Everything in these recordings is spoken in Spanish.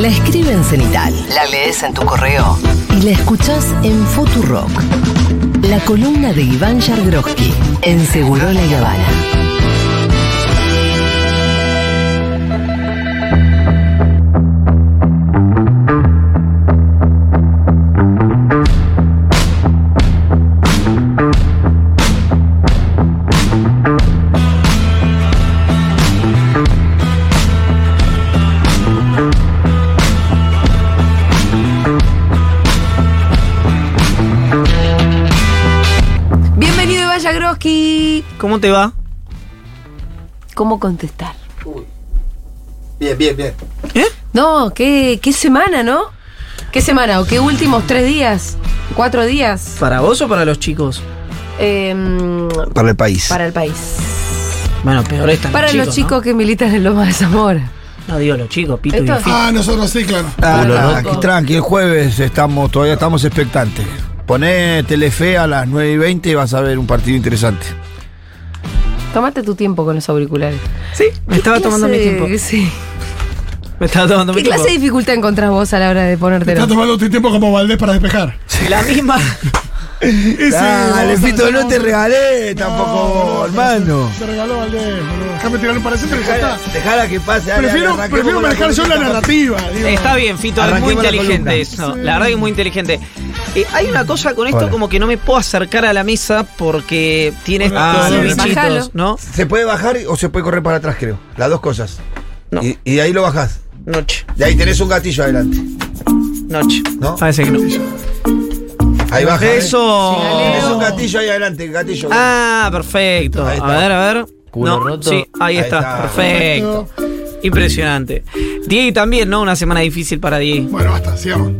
La escribe en cenital, la lees en tu correo y la escuchás en Futurock. La columna de Iván Yargroski en Seguro La Habana. ¿Cómo te va? ¿Cómo contestar? Bien, bien, bien. ¿Eh? No, qué, qué semana, ¿no? ¿Qué semana? ¿O qué últimos tres días? ¿Cuatro días? ¿Para vos o para los chicos? Em, Para el país. para el país. Bueno, peor están Para los chicos que militan en Loma de Zamora. ¿no? Digo los chicos, Pito y. Ah, nosotros sí, claro. Ah, tranqui, ¿no? tranqui, el jueves estamos, todavía estamos expectantes. Poné Telefe a las 9 y 20 y vas a ver un partido interesante. Tómate tu tiempo con los auriculares. Sí, me estaba ¿Qué tomando mi tiempo. sí. Me estaba tomando ¿Qué mi tiempo. clase de dificultad encontrás vos a la hora de ponértelo? Está tomando tu tiempo como Valdés para despejar. La misma. Dale, Fito, no te regalé tampoco, No, hermano. Te regaló Valdés. Déjame tirar un paracito y ya está. Dejala que pase. dale, Prefiero, manejar yo la narrativa. digo. Está bien, Fito, es muy la inteligente eso. La verdad que es muy inteligente. Eh, hay una cosa con esto Hola. como que no me puedo acercar a la mesa porque tiene Ah, estos no, bichitos. ¿no? Se puede bajar o se puede correr para atrás, creo. Las dos cosas. No. Y, y de ahí lo bajás. Noche, De ahí tenés un gatillo adelante. noche. ¿No? Parece que no. Ahí baja. ¿eh? Eso. Tenés un gatillo ahí adelante, gatillo. Ah, perfecto. A ver, a ver. Culo No, roto. sí, ahí, Ahí está. está. Perfecto. Impresionante. Diego también, ¿no? Una semana difícil para Diego. Bueno, basta, sigamos.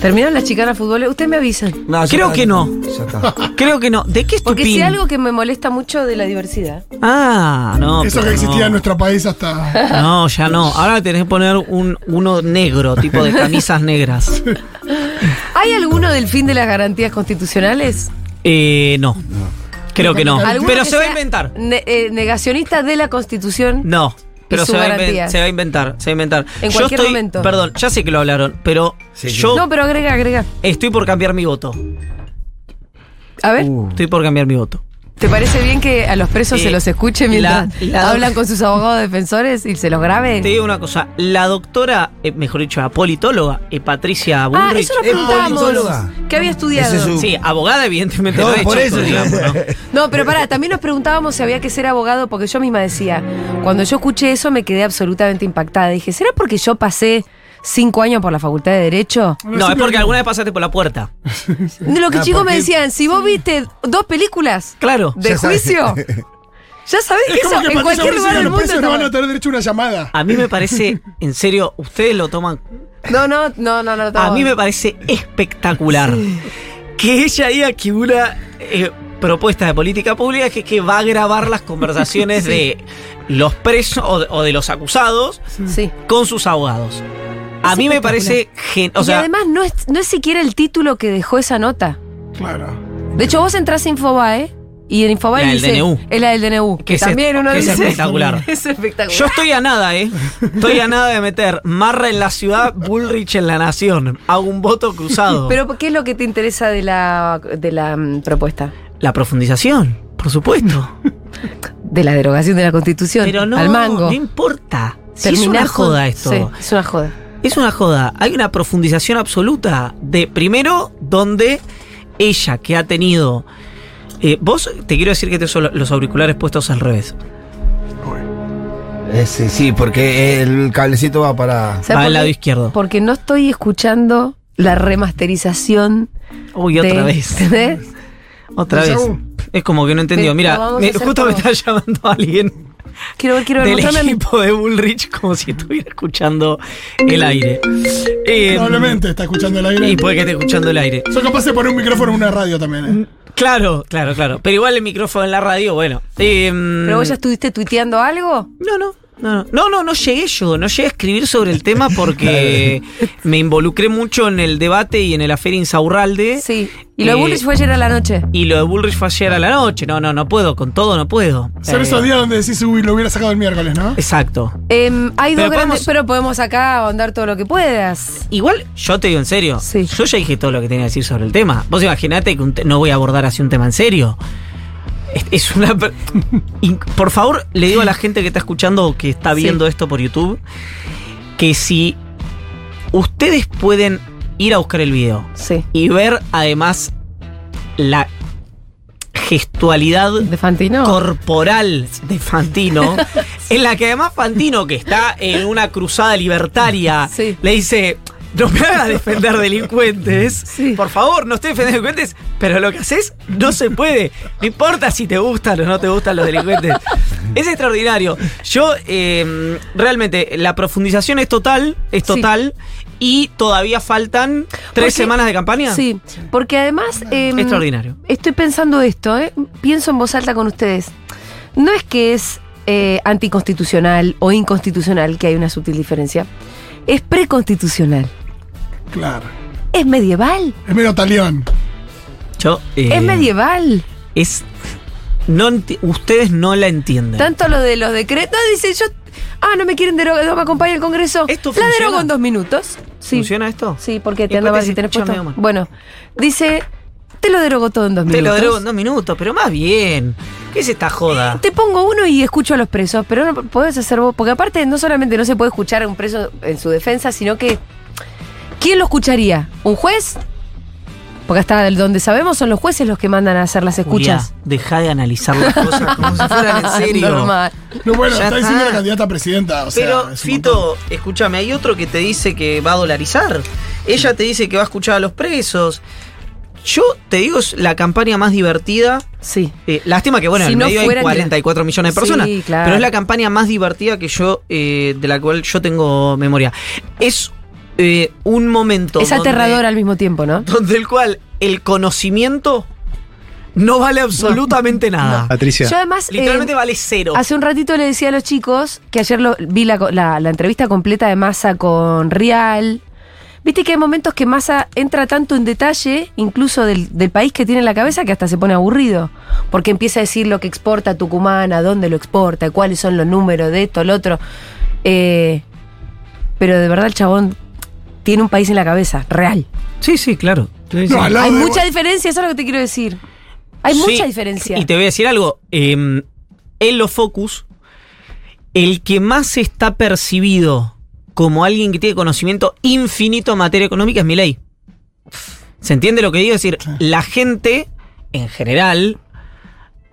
¿Terminaron las chicanas fútbol? Ustedes me avisan. No, ya Creo está, que no. Ya está. Creo que no. ¿De qué es tu Porque si algo que me molesta mucho de la diversidad. Ah, no. Eso que existía no. en nuestro país hasta. No, ya no. Ahora tenés que poner un, uno negro, tipo de camisas negras. ¿Hay alguno del fin de las garantías constitucionales? Eh, no. Creo que no. ¿Alguno Pero que se va a inventar. ne- eh, negacionista de la constitución. No. Pero se va, a inven- garantías. se va a inventar, se va a inventar. En Yo cualquier estoy- momento. Perdón, ya sé que lo hablaron, pero Sí, sí. yo No, pero agrega, agrega. estoy por cambiar mi voto. A ver, Uh. Estoy por cambiar mi voto. ¿Te parece bien que a los presos Eh, se los escuche mientras la- la- hablan con sus abogados defensores y se los grabe? Te digo una cosa, la doctora, eh, mejor dicho, la politóloga, eh, Patricia Ah, Bullrich. eso nos ¿Es preguntábamos. politóloga? ¿Qué había estudiado? Ese es su- Sí, abogada evidentemente No, por hecho eso. digamos, ¿no? No, pero pará, también nos preguntábamos si había que ser abogado, porque yo misma decía, cuando yo escuché eso me quedé absolutamente impactada. Dije, ¿será porque yo pasé cinco años por la Facultad de Derecho? No, es porque alguna vez pasaste por la puerta. Lo que No, chicos me decían, si vos viste dos películas Claro. de juicio, ya sabés que Es eso que en cualquier lugar del los mundo. presos no van a tener derecho a una llamada. A mí me parece, en serio, ustedes lo toman. No, no, no, no, no. A mí me parece espectacular que ella diga que una eh, propuesta de política pública es que, que va a grabar las conversaciones de los presos o de, o de los acusados Sí. con sus abogados. A Es mí me parece gen- o y sea, además no es, no es siquiera el título que dejó esa nota. Claro. De hecho, vos entras a Infobae y en Infobae La del dice... DNU. Es la del DNU. Que, Que es también es- uno que es dice... espectacular. es espectacular. Yo estoy a nada, ¿eh? Estoy a nada de meter Marra en la ciudad, Bullrich en la nación. Hago un voto cruzado. Pero ¿qué es lo que te interesa de la, de la mm, propuesta? la profundización, por supuesto. De la derogación de la Constitución. Pero no, al mango. no importa. Si es una joda esto. Sí, es una joda. Es una joda. Hay una profundización absoluta de, primero, donde ella que ha tenido... eh, vos, te quiero decir que te son los auriculares puestos al revés. Ese, sí, porque el cablecito va para. ¿Sabes Va al lado izquierdo. Porque no estoy escuchando la remasterización. Uy, otra de- vez. ¿entendés? Otra vez. Es como que no entendió. Mira, me- justo me está llamando alguien Quiero ver, quiero ver. del equipo de Bullrich como si estuviera escuchando el aire. Eh, Probablemente está escuchando el aire. Y puede que esté escuchando el aire. Soy capaz de poner un micrófono en una radio también. ¿eh? Claro, claro, claro. Pero igual el micrófono en la radio, bueno. Eh, ¿Pero vos ya estuviste tuiteando algo? No, no. No, no, no, no llegué yo, no llegué a escribir sobre el tema porque me involucré mucho en el debate y en el afer Insaurralde. Sí. Y lo de Bullrich fue ayer a la noche. Y lo de Bullrich fue ayer a la noche. No, no, no puedo, con todo no puedo. Son Eh, esos días donde decís, uy, lo hubiera sacado el miércoles, ¿no? Exacto. Em, hay dos Pero grandes, podemos- pero podemos acá ahondar todo lo que puedas. Igual, yo te digo en serio, Sí. yo ya dije todo lo que tenía que decir sobre el tema. Vos imaginate que un te- no voy a abordar así un tema en serio. Es, una... Por favor, le digo a la gente que está escuchando o que está Sí. viendo esto por YouTube, que si ustedes pueden ir a buscar el video Sí. y ver además la gestualidad De Fantino. corporal de Fantino, en la que además Fantino, que está en una cruzada libertaria, Sí. le dice. No me hagas defender delincuentes. Sí. Por favor, no estoy defendiendo delincuentes, pero lo que haces no se puede. No importa si te gustan o no te gustan los delincuentes. Es extraordinario. Yo, eh, realmente, la profundización es total, es Sí. total, y todavía faltan tres Porque- semanas de campaña. Sí, porque además. em, Extraordinario. Estoy pensando esto, ¿eh? pienso en voz alta con ustedes. No es que es eh, anticonstitucional o inconstitucional, que hay una sutil diferencia. Es preconstitucional. Claro. Es medieval. Es medio talión. Yo, eh, Es medieval. es no ustedes no la entienden. Tanto lo de los decretos, dice yo. Ah, no me quieren derogar, no me acompaña el Congreso. ¿Esto La funciona? derogo en dos minutos. Sí. ¿Funciona esto? Sí, porque ¿Y te andaba si tenés puesto. Bueno, dice, te lo derogo todo en dos Te minutos. lo derogo en dos minutos, pero más bien. ¿Qué es esta joda? Te pongo uno y escucho a los presos, pero no podés hacer vos. Porque aparte, no solamente no se puede escuchar a un preso en su defensa, sino que. ¿Quién lo escucharía? ¿Un juez? Porque hasta el- donde sabemos son los jueces los que mandan a hacer las escuchas. Julia, deja de analizar las cosas como si fueran en serio. Normal. No, bueno, Ya está diciendo está. la candidata a presidenta. O sea, Pero, es un montón. Fito, escúchame, hay otro que te dice que va a dolarizar. Ella te dice que va a escuchar a los presos. Yo te digo, es la campaña más divertida. Sí. Eh, lástima que, bueno, Si en no medio hay fuera ni la- 44 millones de Sí, personas. claro. Pero es la campaña más divertida que yo, eh, de la cual yo tengo memoria. Es eh, un momento. Es donde- aterrador al mismo tiempo, ¿no? donde el cual el conocimiento no vale absolutamente nada. Patricia. Yo además. eh, Literalmente vale cero. Hace un ratito le decía a los chicos que ayer lo- vi la, la- la entrevista completa de Massa con Rial. Viste que hay momentos que Massa entra tanto en detalle, incluso del, del país que tiene en la cabeza, que hasta se pone aburrido. Porque empieza a decir lo que exporta Tucumán, a dónde lo exporta, cuáles son los números de esto, lo otro. Eh, pero de verdad el chabón tiene un país en la cabeza, real. Sí, sí, claro. Hay de- mucha diferencia, eso es lo que te quiero decir. Hay Sí, mucha diferencia. Y te voy a decir algo. eh, en los Focus, el que más está percibido como alguien que tiene conocimiento infinito en materia económica es Milei. ¿Se entiende lo que digo? Es decir, la gente, en general,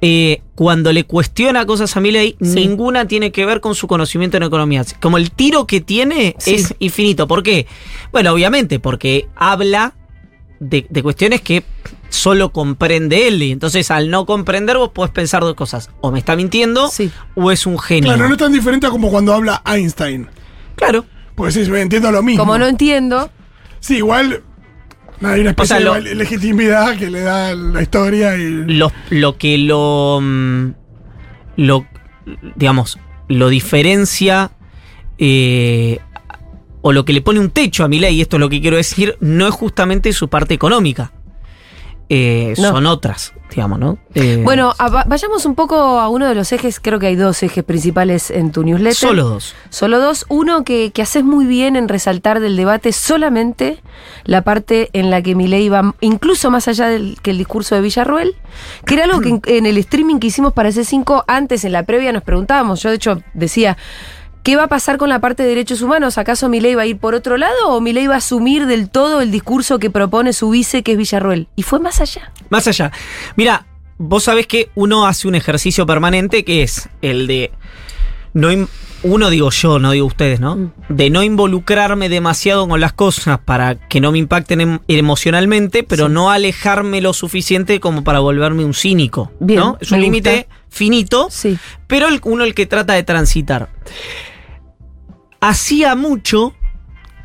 eh, cuando le cuestiona cosas a Milei, Sí. ninguna tiene que ver con su conocimiento en economía. Como el tiro que tiene Sí. es infinito. ¿Por qué? Bueno, obviamente, porque habla de, de cuestiones que solo comprende él. Y entonces, al no comprender, vos podés pensar dos cosas. O me está mintiendo, Sí. o es un genio. Claro, no es tan diferente a como cuando habla Einstein. Claro. Pues sí, entiendo lo mismo. Como no entiendo, Sí, igual. Hay una especie O sea, lo- de legitimidad que le da la historia y. Lo, lo que lo. mm, Lo. Digamos, lo diferencia. eh, o lo que le pone un techo a mi ley, y esto es lo que quiero decir, no es justamente su parte económica. Eh, No. Son otras, digamos, ¿no? Eh, Bueno, a- vayamos un poco a uno de los ejes, creo que hay dos ejes principales en tu newsletter. solo dos. Solo dos. Uno que, que haces muy bien en resaltar del debate solamente la parte en la que Milei va incluso más allá del que el discurso de Villarruel, que era algo que en, en el streaming que hicimos para C5 antes, en la previa, nos preguntábamos. Yo, de hecho, decía. ¿Qué va a pasar con la parte de derechos humanos? ¿Acaso Milei va a ir por otro lado o Milei va a asumir del todo el discurso que propone su vice, que es Villarruel? Y fue más allá. Más allá. Mira, vos sabés que uno hace un ejercicio permanente que es el de. No uno digo yo, no digo ustedes, ¿no? Mm. De no involucrarme demasiado con las cosas para que no me impacten em- emocionalmente, pero Sí. no alejarme lo suficiente como para volverme un cínico. Bien, ¿no? Es un límite finito, Sí. pero el- uno el que trata de transitar. Hacía mucho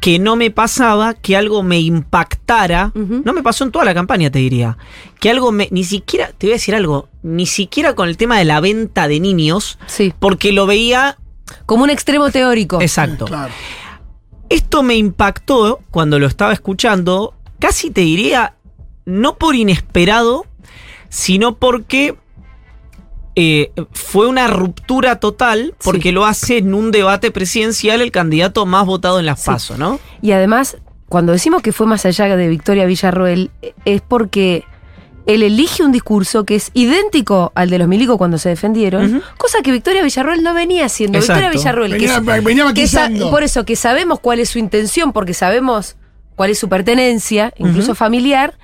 que no me pasaba que algo me impactara. No me pasó en toda la campaña, te diría. Que algo me. Ni siquiera. Te voy a decir algo. Ni siquiera con el tema de la venta de niños. Sí. Porque lo veía Como un extremo teórico. Exacto. Claro. Esto me impactó cuando lo estaba escuchando, casi te diría, no por inesperado, sino porque eh, fue una ruptura total, porque Sí. lo hace en un debate presidencial el candidato más votado en las Sí. PASO, ¿no? Y además, cuando decimos que fue más allá de Victoria Villarroel, es porque él elige un discurso que es idéntico al de los milicos cuando se defendieron, cosa que Victoria Villarroel no venía haciendo. Exacto. Victoria Villarroel, que Venía, venía que maquillando. por eso que sabemos cuál es su intención, porque sabemos cuál es su pertenencia, incluso familiar,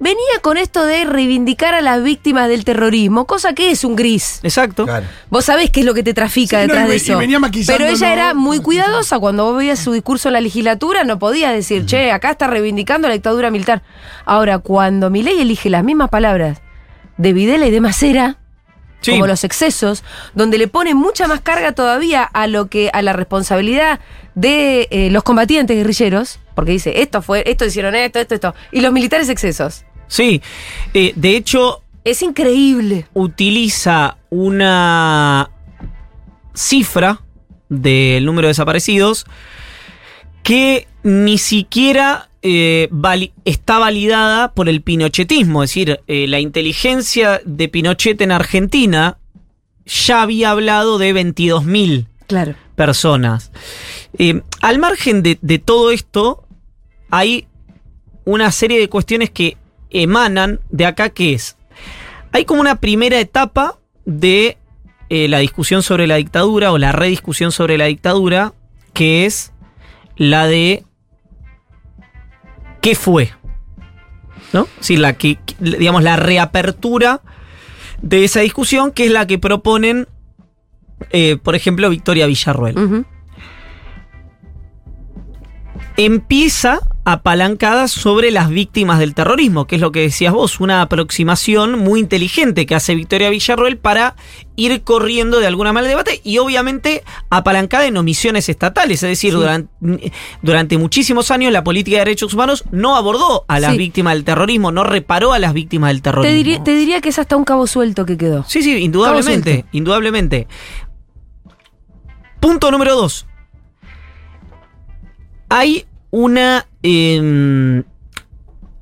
venía con esto de reivindicar a las víctimas del terrorismo, cosa que es un gris. Exacto. Claro. Vos sabés qué es lo que te trafica Sí, no, detrás y de ve- y eso. venía Pero ella era muy cuidadosa. Cuando vos veías su discurso en la legislatura, no podía decir, che, acá está reivindicando la dictadura militar. Ahora, cuando Milei elige las mismas palabras de Videla y de Macera, Sí. como los excesos, donde le pone mucha más carga todavía a lo que, a la responsabilidad de eh, los combatientes guerrilleros, porque dice, esto fue, esto hicieron esto, esto, esto, y los militares excesos. Sí. Eh, de hecho, Es increíble. utiliza una cifra del número de desaparecidos que ni siquiera eh, vali- está validada por el pinochetismo. Es decir, eh, la inteligencia de Pinochet en Argentina ya había hablado de 22.000 Claro. personas. Eh, al margen de, de todo esto, hay una serie de cuestiones que emanan de acá, que es, hay como una primera etapa de eh, la discusión sobre la dictadura o la rediscusión sobre la dictadura, que es la de qué fue. ¿No? Sí, la que, digamos, la reapertura de esa discusión, que es la que proponen, eh, por ejemplo, Victoria Villarruel. Ujú. empieza apalancada sobre las víctimas del terrorismo, que es lo que decías vos, una aproximación muy inteligente que hace Victoria Villarroel para ir corriendo de alguna manera el debate y obviamente apalancada en omisiones estatales, es decir, Sí. durante, durante muchísimos años la política de derechos humanos no abordó a las Sí. víctimas del terrorismo, no reparó a las víctimas del Te terrorismo. diría, te diría que es hasta un cabo suelto que quedó. Sí, sí, indudablemente, indudablemente. Punto número dos. Hay una em,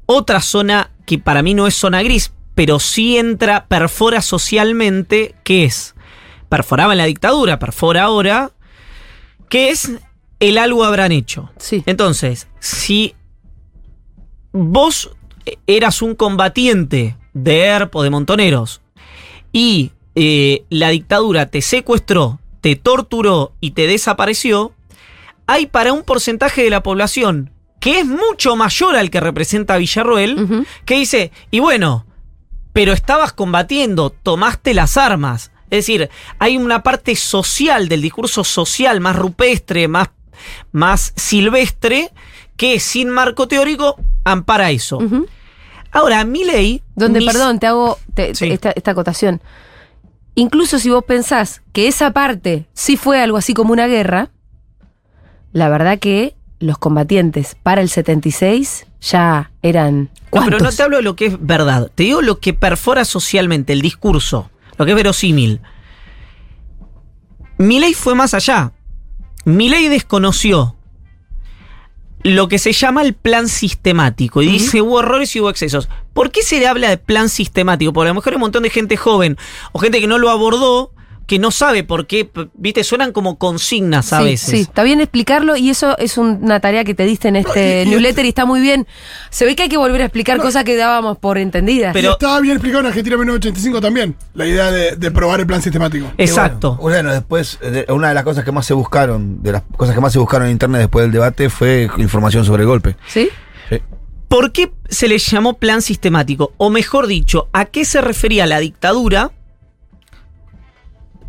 otra zona que para mí no es zona gris, pero sí entra, perfora socialmente, que es, perforaba en la dictadura, perfora ahora, que es el algo habrán hecho. Sí. Entonces, si vos eras un combatiente de ERP o de Montoneros y eh, la dictadura te secuestró, te torturó y te desapareció, hay para un porcentaje de la población que es mucho mayor al que representa Villarroel, que dice, y bueno, pero estabas combatiendo, tomaste las armas. Es decir, hay una parte social del discurso social más rupestre, más, más silvestre, que sin marco teórico ampara eso. Ahora, mi ley... Donde, perdón, te hago te- Sí. esta, esta acotación. Incluso si vos pensás que esa parte sí fue algo así como una guerra, la verdad que los combatientes para el 76 ya eran. No, pero no ¿cuántos? te hablo de lo que es verdad. Te digo lo que perfora socialmente el discurso, lo que es verosímil. Milei fue más allá. Milei desconoció lo que se llama el plan sistemático y dice hubo errores y hubo excesos. ¿Por qué se le habla de plan sistemático? Porque a lo mejor hay un montón de gente joven o gente que no lo abordó, que no sabe por qué, viste, suenan como consignas a sí, veces. Sí, está bien explicarlo y eso es un- una tarea que te diste en este y- newsletter y está muy bien. Se ve que hay que volver a explicar cosas que dábamos por entendidas. Pero- estaba bien explicado en Argentina 1985 también, la idea de, de probar el plan sistemático. Exacto. Bueno, después, eh, una de las cosas que más se buscaron, de las cosas que más se buscaron en internet después del debate fue información sobre el golpe. ¿Sí? Sí. ¿Por qué se le llamó plan sistemático? O mejor dicho, ¿a qué se refería la dictadura?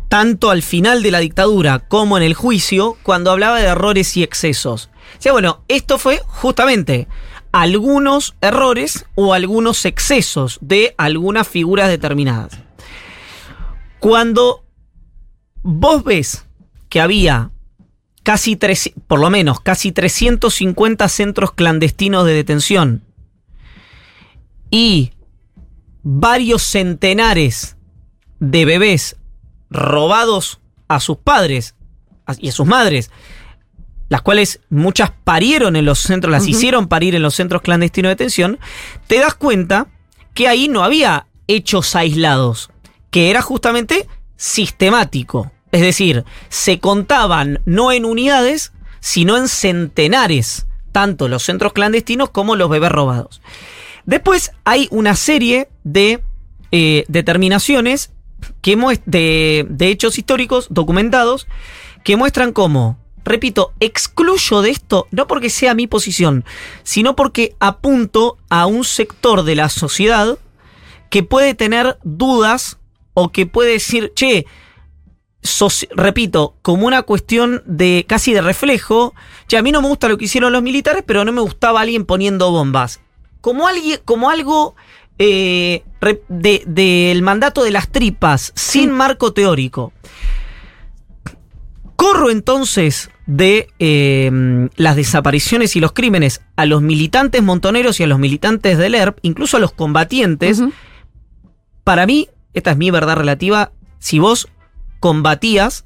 Tanto al final de la dictadura como en el juicio, cuando hablaba de errores y excesos. O sea, bueno, esto fue justamente algunos errores o algunos excesos de algunas figuras determinadas. Cuando vos ves que había casi tres, por lo menos casi 350 centros clandestinos de detención y varios centenares de bebés robados a sus padres y a sus madres, las cuales muchas parieron en los centros, las hicieron parir en los centros clandestinos de detención, te das cuenta que ahí no había hechos aislados, que era justamente sistemático. Es decir, se contaban no en unidades, sino en centenares, tanto los centros clandestinos como los bebés robados. Después hay una serie de eh, determinaciones que de, hechos históricos documentados que muestran cómo repito, excluyo de esto, no porque sea mi posición, sino porque apunto a un sector de la sociedad que puede tener dudas o que puede decir, che, repito, como una cuestión de casi de reflejo, che, a mí no me gusta lo que hicieron los militares, pero no me gustaba alguien poniendo bombas. Como, alguien, como algo eh, del mandato de las tripas, sin marco teórico. Corro entonces de eh, las desapariciones y los crímenes a los militantes montoneros y a los militantes del ERP, incluso a los combatientes. Para mí, esta es mi verdad relativa, si vos combatías,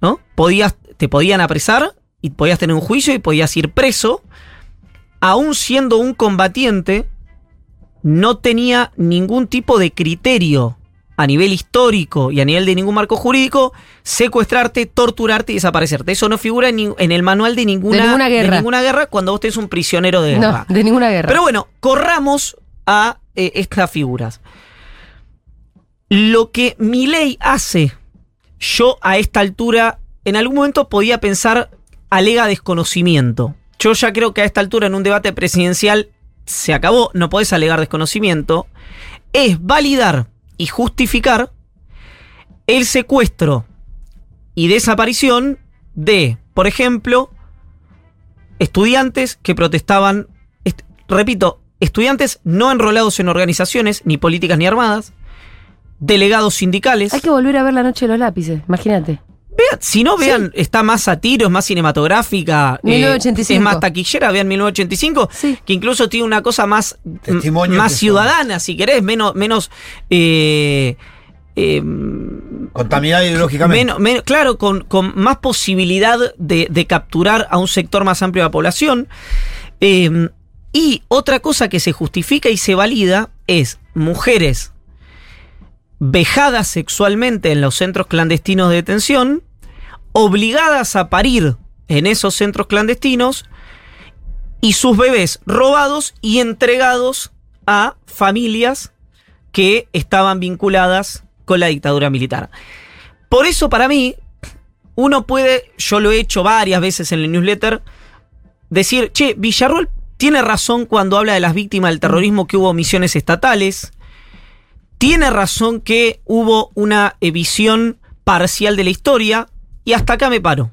¿no? Podías, te podían apresar y podías tener un juicio y podías ir preso, aún siendo un combatiente, no tenía ningún tipo de criterio a nivel histórico y a nivel de ningún marco jurídico, secuestrarte, torturarte y desaparecerte. Eso no figura en, el manual de ninguna, guerra. ninguna guerra cuando vos tenés un prisionero de guerra. No, de ninguna guerra. Pero bueno, corramos a eh, estas figuras. Lo que mi ley hace, yo a esta altura, en algún momento podía pensar, alega desconocimiento. Yo ya creo que a esta altura en un debate presidencial se acabó, no podés alegar desconocimiento. Es validar y justificar el secuestro y desaparición de, por ejemplo, estudiantes que protestaban, repito, estudiantes no enrolados en organizaciones, ni políticas ni armadas, delegados sindicales. Hay que volver a ver la noche de los lápices, imagínate. Vean, si no vean, está más a tiros, más cinematográfica. 1985. Eh, es más taquillera, vean 1985, que incluso tiene una cosa más, más ciudadana, si querés, menos. menos eh, em, Contaminada ideológicamente. Menos, claro, con, con, más posibilidad de, capturar a un sector más amplio de la población. Em, y otra cosa que se justifica y se valida es mujeres vejadas sexualmente en los centros clandestinos de detención, obligadas a parir en esos centros clandestinos y sus bebés robados y entregados a familias que estaban vinculadas con la dictadura militar. Por eso para mí, uno puede, yo lo he hecho varias veces en el newsletter, decir, che, Villarroel tiene razón cuando habla de las víctimas del terrorismo que hubo misiones estatales, tiene razón que hubo una visión parcial de la historia y hasta acá me paro.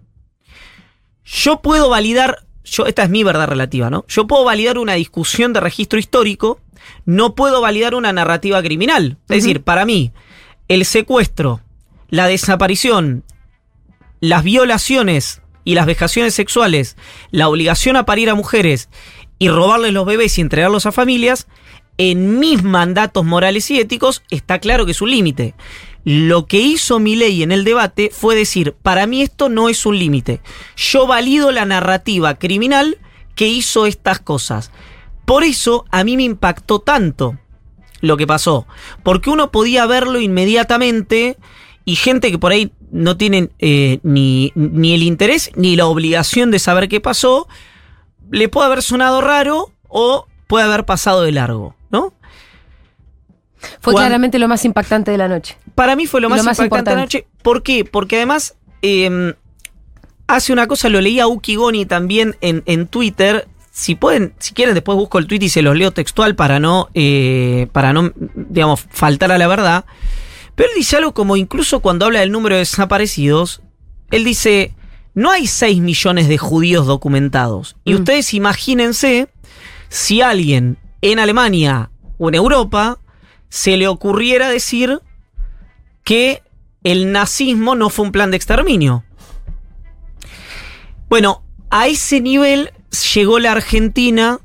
Yo puedo validar, yo, esta es mi verdad relativa, ¿no? Yo puedo validar una discusión de registro histórico, no puedo validar una narrativa criminal. Es decir, para mí, el secuestro, la desaparición, las violaciones y las vejaciones sexuales, la obligación a parir a mujeres y robarles los bebés y entregarlos a familias, en mis mandatos morales y éticos está claro que es un límite. Lo que hizo mi ley en el debate fue decir, para mí esto no es un límite. Yo valido la narrativa criminal que hizo estas cosas. Por eso a mí me impactó tanto lo que pasó. Porque uno podía verlo inmediatamente y gente que por ahí no tiene eh, ni, ni el interés ni la obligación de saber qué pasó, le puede haber sonado raro o puede haber pasado de largo. Fue claramente lo más impactante de la noche. Para mí fue lo más, impactante de la noche. ¿Por qué? Porque además em, hace una cosa, lo leía Uki Goni también en, Twitter. Si pueden, si quieren, después busco el tweet y se los leo textual para no, eh, para no, digamos, faltar a la verdad. Pero él dice algo como incluso cuando habla del número de desaparecidos, él dice, no hay 6 millones de judíos documentados. Y mm. ustedes imagínense si alguien en Alemania o en Europa se le ocurriera decir que el nazismo no fue un plan de exterminio. Bueno, a ese nivel llegó la Argentina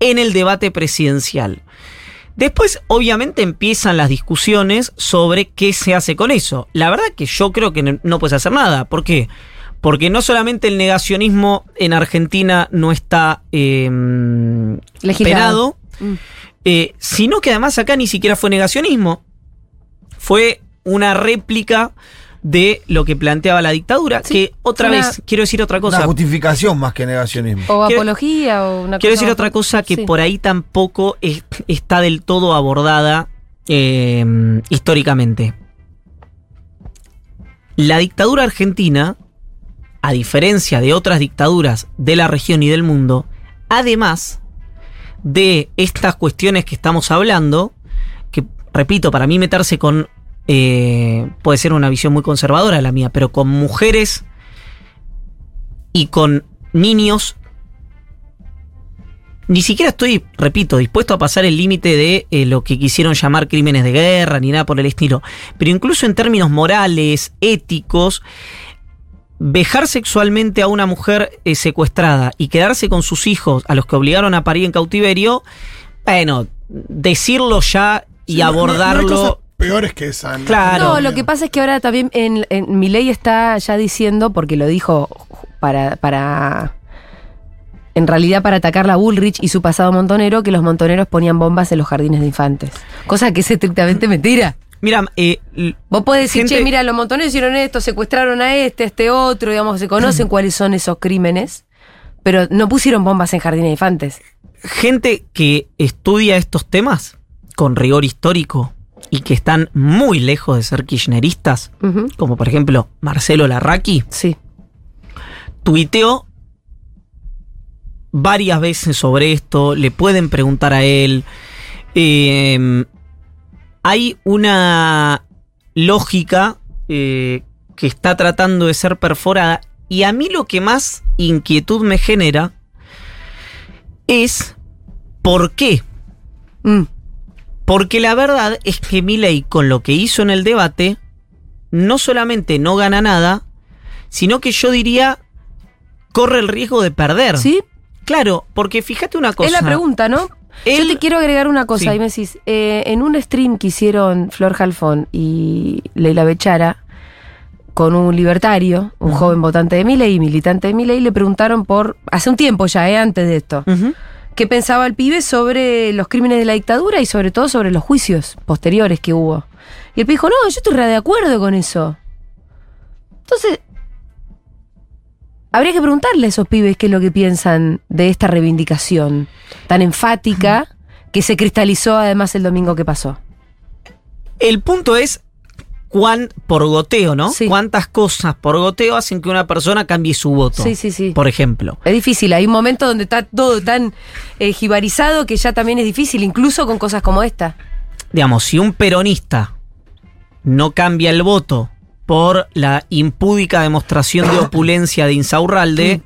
en el debate presidencial. Después, obviamente, empiezan las discusiones sobre qué se hace con eso. La verdad que yo creo que no- puedes hacer nada. ¿Por qué? Porque no solamente el negacionismo en Argentina no está eh, penado, Mm. Eh, sino que además acá ni siquiera fue negacionismo. Fue una réplica de lo que planteaba la dictadura. Sí, que otra una- vez, quiero decir otra Una cosa. justificación más que negacionismo. O Quiero- apología o una Quiero cosa decir otra cosa que Sí. por ahí tampoco es- está del todo abordada eh, históricamente. La dictadura argentina, a diferencia de otras dictaduras de la región y del mundo, además de estas cuestiones que estamos hablando, que repito, para mí meterse con, eh, puede ser una visión muy conservadora la mía, pero con mujeres y con niños ni siquiera estoy, repito, dispuesto a pasar el límite de eh, lo que quisieron llamar crímenes de guerra ni nada por el estilo. Pero incluso en términos morales, éticos, vejar sexualmente a una mujer eh, secuestrada y quedarse con sus hijos a los que obligaron a parir en cautiverio, bueno, decirlo ya y Sí, no- no- no hay abordarlo. cosas peores que esa. ¿no? Claro. No, lo que pasa es que ahora también en, en mi ley está ya diciendo, porque lo dijo para, para. En realidad, para atacar la Bullrich y su pasado montonero, que los montoneros ponían bombas en los jardines de infantes. Cosa que es estrictamente mentira. Mira, eh, Vos podés decir, Gente- che, mira, los montoneros hicieron esto, secuestraron a este, a este otro, digamos, se conocen cuáles son esos crímenes, pero no pusieron bombas en jardines de infantes. gente que estudia estos temas con rigor histórico y que están muy lejos de ser kirchneristas, como por ejemplo Marcelo Larraqui, Sí. tuiteó varias veces sobre esto, le pueden preguntar a él. Eh, hay una lógica eh, que está tratando de ser perforada y a mí lo que más inquietud me genera es por qué. Mm, Porque la verdad es que Milei con lo que hizo en el debate no solamente no gana nada, sino que yo diría corre el riesgo de perder. ¿Sí? Claro, porque fíjate una cosa. Es la pregunta, ¿no? Yo te quiero agregar una cosa, Sí. ahí me decís, eh, en un stream que hicieron Flor Jalfón y Leila Bechara con un libertario, un joven votante de Milei y militante de Milei, le preguntaron por, hace un tiempo ya, eh, antes de esto, qué pensaba el pibe sobre los crímenes de la dictadura y sobre todo sobre los juicios posteriores que hubo. Y el pibe dijo, no, yo estoy re de acuerdo con eso. Entonces, habría que preguntarle a esos pibes qué es lo que piensan de esta reivindicación tan enfática que se cristalizó además el domingo que pasó. El punto es cuán por goteo, ¿no? Sí. Cuántas cosas por goteo hacen que una persona cambie su voto. Sí, sí, sí. Por ejemplo. Es difícil, hay un momento donde está todo tan eh, jibarizado que ya también es difícil, incluso con cosas como esta. Digamos, si un peronista no cambia el voto por la impúdica demostración de opulencia de Insaurralde,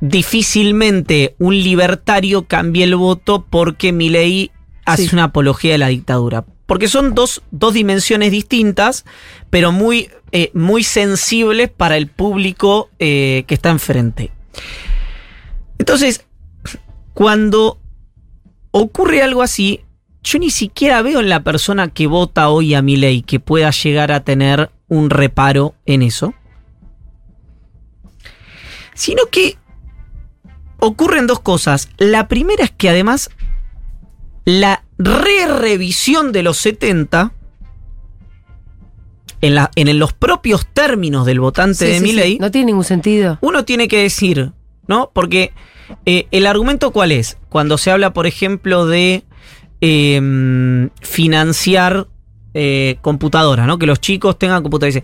difícilmente un libertario cambie el voto porque Milei hace Sí. una apología de la dictadura. Porque son dos, dos dimensiones distintas, pero muy, eh, muy sensibles para el público eh, que está enfrente. Entonces, cuando ocurre algo así, yo ni siquiera veo en la persona que vota hoy a mi ley que pueda llegar a tener un reparo en eso. Sino que ocurren dos cosas. La primera es que además la re-revisión de los 70 en, la, en los propios términos del votante Sí, de sí, mi sí. ley, No tiene ningún sentido. uno tiene que decir, ¿no? Porque eh, el argumento cuál es? Cuando se habla, por ejemplo, de eh, financiar eh, computadora, ¿no? Que los chicos tengan computadoras.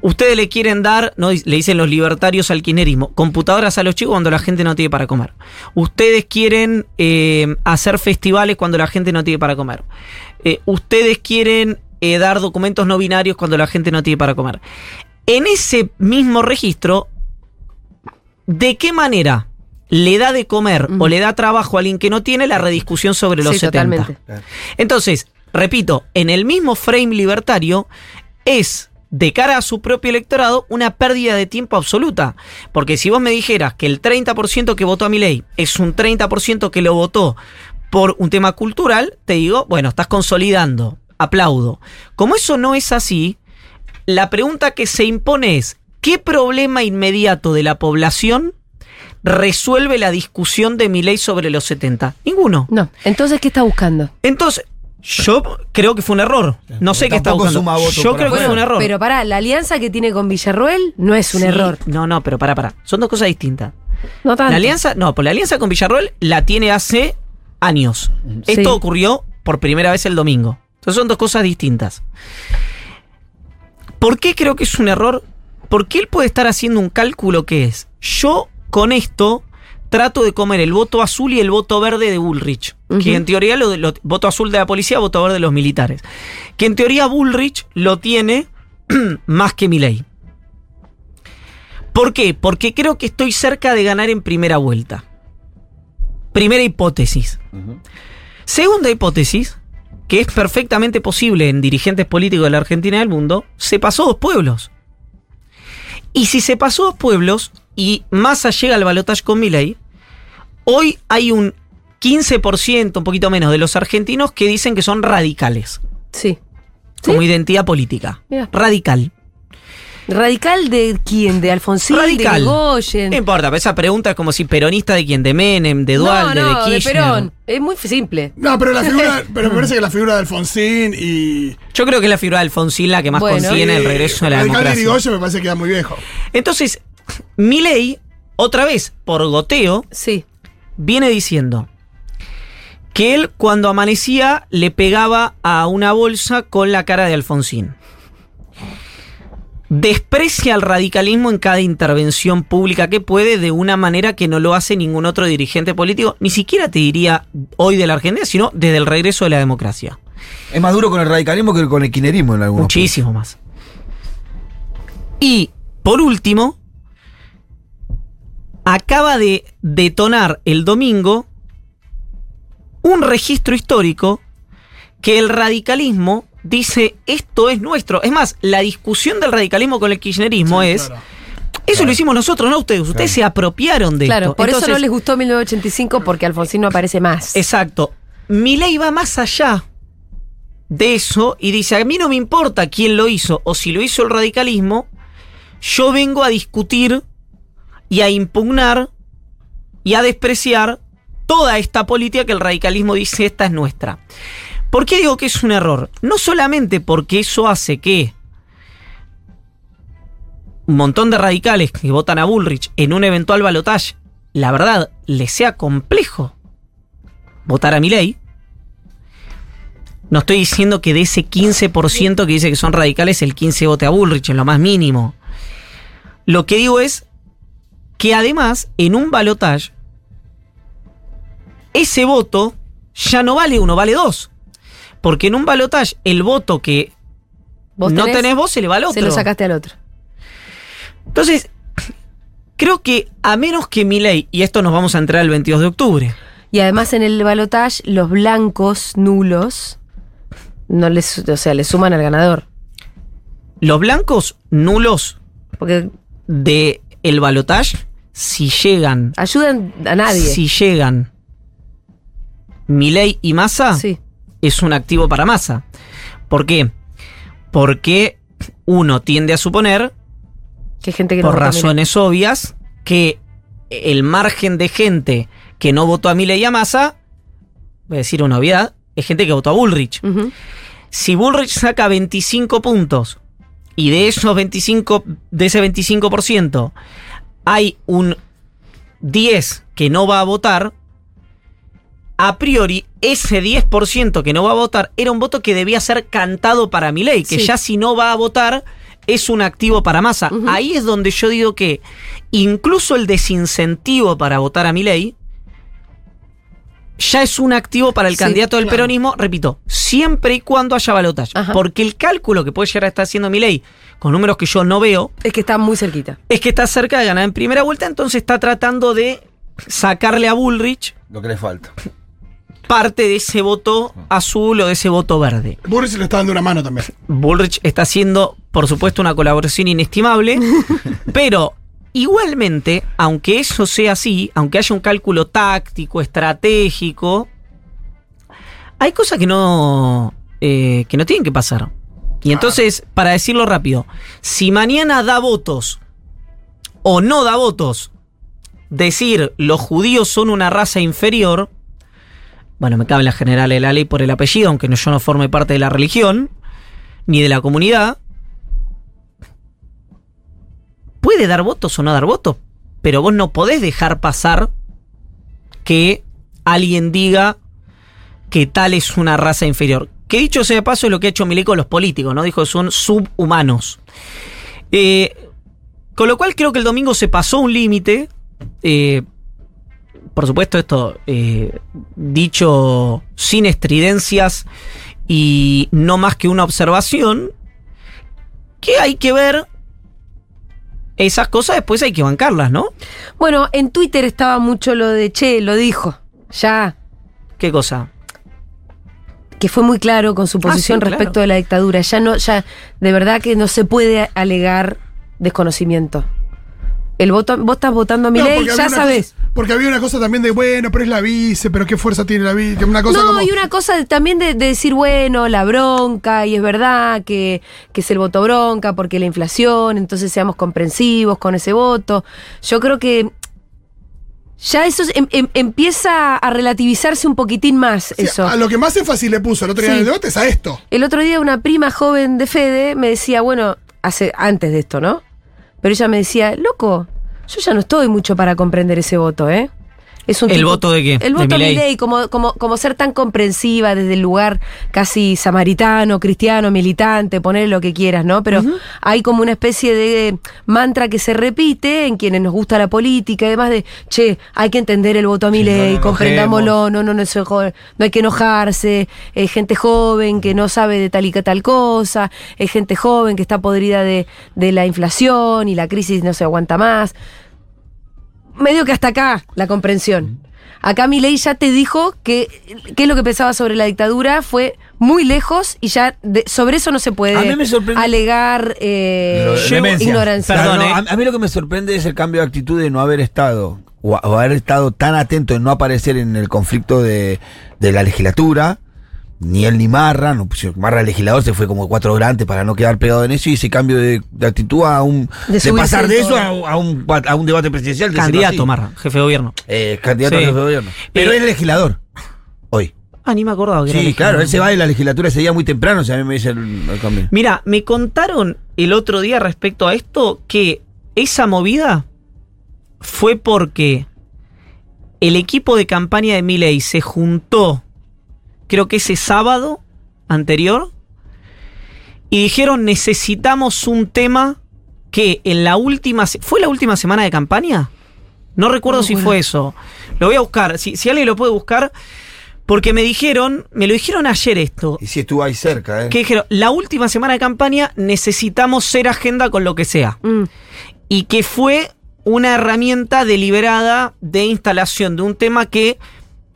Ustedes le quieren dar, ¿no? Le dicen los libertarios al kirchnerismo, computadoras a los chicos cuando la gente no tiene para comer. Ustedes quieren eh, hacer festivales cuando la gente no tiene para comer. Eh, ustedes quieren eh, dar documentos no binarios cuando la gente no tiene para comer. En ese mismo registro, ¿de qué manera le da de comer o le da trabajo a alguien que no tiene la rediscusión sobre los sí, 70? totalmente. Entonces, repito, en el mismo frame libertario es de cara a su propio electorado una pérdida de tiempo absoluta. Porque si vos me dijeras que el 30% que votó a mi ley es un 30% que lo votó por un tema cultural, te digo, bueno, estás consolidando, aplaudo. Como eso no es así, la pregunta que se impone es, ¿qué problema inmediato de la población resuelve la discusión de mi ley sobre los 70? Ninguno. No. Entonces, ¿qué está buscando? Entonces, yo creo que fue un error. No sé qué está buscando. Yo creo que fue un error. Pero pará, la alianza que tiene con Villarroel no es un Sí, error. No, no, pero para, para. Son dos cosas distintas. No tanto. La alianza, no, pues la alianza con Villarroel la tiene hace años. Sí. Esto ocurrió por primera vez el domingo. Entonces son dos cosas distintas. ¿Por qué creo que es un error? Porque él puede estar haciendo un cálculo que es, yo con esto trato de comer el voto azul y el voto verde de Bullrich. Que en teoría, lo- voto azul de la policía, voto verde de los militares. Que en teoría Bullrich lo tiene más que Milei. ¿Por qué? Porque creo que estoy cerca de ganar en primera vuelta. Primera hipótesis. Segunda hipótesis, que es perfectamente posible en dirigentes políticos de la Argentina y del mundo, se pasó dos pueblos. Y si se pasó dos pueblos y Massa llega al balotaje con Milei, hoy hay un 15%, un poquito menos, de los argentinos que dicen que son radicales, Sí. como ¿Sí? identidad política. Mira. Radical. ¿Radical de quién? ¿De Alfonsín? Radical. ¿De Goyen? No importa, pero esa pregunta es como si peronista de quién, de Menem, de Dualde, no, no, de de Kirchner. Perón. Es muy simple. No, pero la figura, pero me parece que la figura de Alfonsín y. Yo creo que es la figura de Alfonsín la que más Bueno. contiene el regreso de la Radical de democracia. Me parece que queda muy viejo. Entonces, Milei, otra vez, por goteo, Sí. viene diciendo que él cuando amanecía le pegaba a una bolsa con la cara de Alfonsín. Desprecia al radicalismo en cada intervención pública que puede de una manera que no lo hace ningún otro dirigente político, ni siquiera te diría hoy de la Argentina, sino desde el regreso de la democracia. Es más duro con el radicalismo que con el kirchnerismo en algunos Muchísimo más. Y, por último, acaba de detonar el domingo un registro histórico que el radicalismo dice esto es nuestro. Es más, la discusión del radicalismo con el kirchnerismo Sí, es... claro. Eso lo hicimos nosotros, no ustedes. Ustedes se apropiaron de Claro, esto. por eso no les gustó 1985 porque Alfonsín no aparece más. Exacto. Milei va más allá de eso y dice, a mí no me importa quién lo hizo o si lo hizo el radicalismo, yo vengo a discutir y a impugnar y a despreciar toda esta política que el radicalismo dice esta es nuestra. ¿Por qué digo que es un error? No solamente porque eso hace que un montón de radicales que votan a Bullrich en un eventual balotaje, la verdad, les sea complejo votar a Milei. No estoy diciendo que de ese 15% que dice que son radicales, el 15 vote a Bullrich, en lo más mínimo. Lo que digo es que además, en un balotaje, ese voto ya no vale uno, vale dos. Porque en un balotaje, el voto que ¿Vos no tenés? tenés vos se le va al otro. Se lo sacaste al otro. Entonces, creo que a menos que Milei, y esto nos vamos a entrar el 22 de octubre, Y además en el balotage, los blancos nulos no les, o sea, le suman al ganador. los blancos nulos Porque de el balotaje, si llegan, ayudan a nadie. si llegan Milei y Massa, Sí. es un activo para Massa. ¿Por qué? Porque uno tiende a suponer, Que gente que no por razones obvias, que el margen de gente que no votó a Milei y a Massa, voy a decir una obviedad, es gente que votó a Bullrich. Si Bullrich saca 25 puntos y de esos 25, de ese 25% hay un 10 que no va a votar, a priori ese 10% que no va a votar era un voto que debía ser cantado para Milei, que Sí. ya si no va a votar es un activo para Massa. Ujú. Ahí es donde yo digo que incluso el desincentivo para votar a Milei ya es un activo para el Sí, candidato del claro. peronismo, repito, siempre y cuando haya balotaje. Porque el cálculo que puede llegar a estar haciendo Milei, con números que yo no veo, Es que está muy cerquita. es que está cerca de ganar en primera vuelta, entonces está tratando de sacarle a Bullrich Lo que le falta. parte de ese voto azul o de ese voto verde. Burris le está dando una mano también. Bullrich está haciendo, por supuesto, una colaboración inestimable, pero igualmente, aunque eso sea así, aunque haya un cálculo táctico, estratégico, hay cosas que no, eh, que no tienen que pasar. Y entonces, para decirlo rápido, si mañana da votos o no da votos, decir los judíos son una raza inferior, bueno, me cabe en la general de la ley por el apellido, aunque no, yo no forme parte de la religión, ni de la comunidad, dar votos o no dar votos, pero vos no podés dejar pasar que alguien diga que tal es una raza inferior. Que dicho sea de paso es lo que ha hecho Milei con los políticos, ¿no? Dijo que son subhumanos. Eh, con lo cual creo que el domingo se pasó un límite. eh, por supuesto, esto eh, dicho sin estridencias y no más que una observación, que hay que ver esas cosas, después hay que bancarlas, ¿no? Bueno, en Twitter estaba mucho lo de Che, lo dijo. Ya. ¿Qué cosa? que fue muy claro con su posición Ah, sí, claro. respecto de la dictadura. Ya no, ya, de verdad que no se puede alegar desconocimiento. El voto, vos estás votando a mi No, ley, ya sabes. cosa- porque había una cosa también de, bueno, pero es la vice, pero qué fuerza tiene la vice. Una cosa No, como. y una cosa de- también de, de decir, bueno, la bronca, y es verdad que, que es el voto bronca porque la inflación, entonces seamos comprensivos con ese voto. Yo creo que ya eso es- em- em- empieza a relativizarse un poquitín más eso. A lo que más énfasis le puso el otro día Sí. en el debate es a esto. El otro día una prima joven de Fede me decía, bueno, hace antes de esto, ¿no? Pero ella me decía, loco, yo ya no estoy mucho para comprender ese voto, ¿eh? Es un ¿El tipo- voto de qué? El De voto a Milei. Milei, como, como, como ser tan comprensiva desde el lugar casi samaritano, cristiano, militante, poner lo que quieras, ¿no? Pero hay como una especie de mantra que se repite en quienes nos gusta la política, además de, che, hay que entender el voto a Sí, no comprendámoslo, no, no, no, no hay que enojarse, es gente joven que no sabe de tal y tal cosa, es gente joven que está podrida de, de la inflación y la crisis no se aguanta más. Medio que hasta acá la comprensión. Acá Milei ya te dijo que qué es lo que pensaba sobre la dictadura fue muy lejos y ya de- sobre eso no se puede A mí me sorprende- alegar eh, ignorancia. Perdón, Claro, eh. no, a, a mí lo que me sorprende es el cambio de actitud de no haber estado, o, o haber estado tan atento en no aparecer en el conflicto de, de la legislatura. Ni él ni Marra, no, pues, Marra el legislador se fue como cuatro horas antes para no quedar pegado en eso y ese cambio de, de actitud a un De pasar de eso a, a un, a un debate presidencial. Candidato. Marra, jefe de gobierno. Eh, candidato Sí. a jefe de gobierno. Pero Eh, es legislador. Hoy. Ah, ni me acordaba que era Sí, claro, él se va de la legislatura ese día muy temprano, o sea, a mí me dice el, el cambio. Mira, me contaron el otro día respecto a esto que esa movida fue porque el equipo de campaña de Milei se juntó, creo que ese sábado anterior, y dijeron necesitamos un tema que en la última... ¿Fue la última semana de campaña? No recuerdo No si fue eso. Lo voy a buscar. Si, si alguien lo puede buscar, porque me dijeron, me lo dijeron ayer esto, Y sí estuvo ahí cerca, ¿eh? que dijeron, la última semana de campaña necesitamos ser agenda con lo que sea. Mm. Y que fue una herramienta deliberada de instalación de un tema que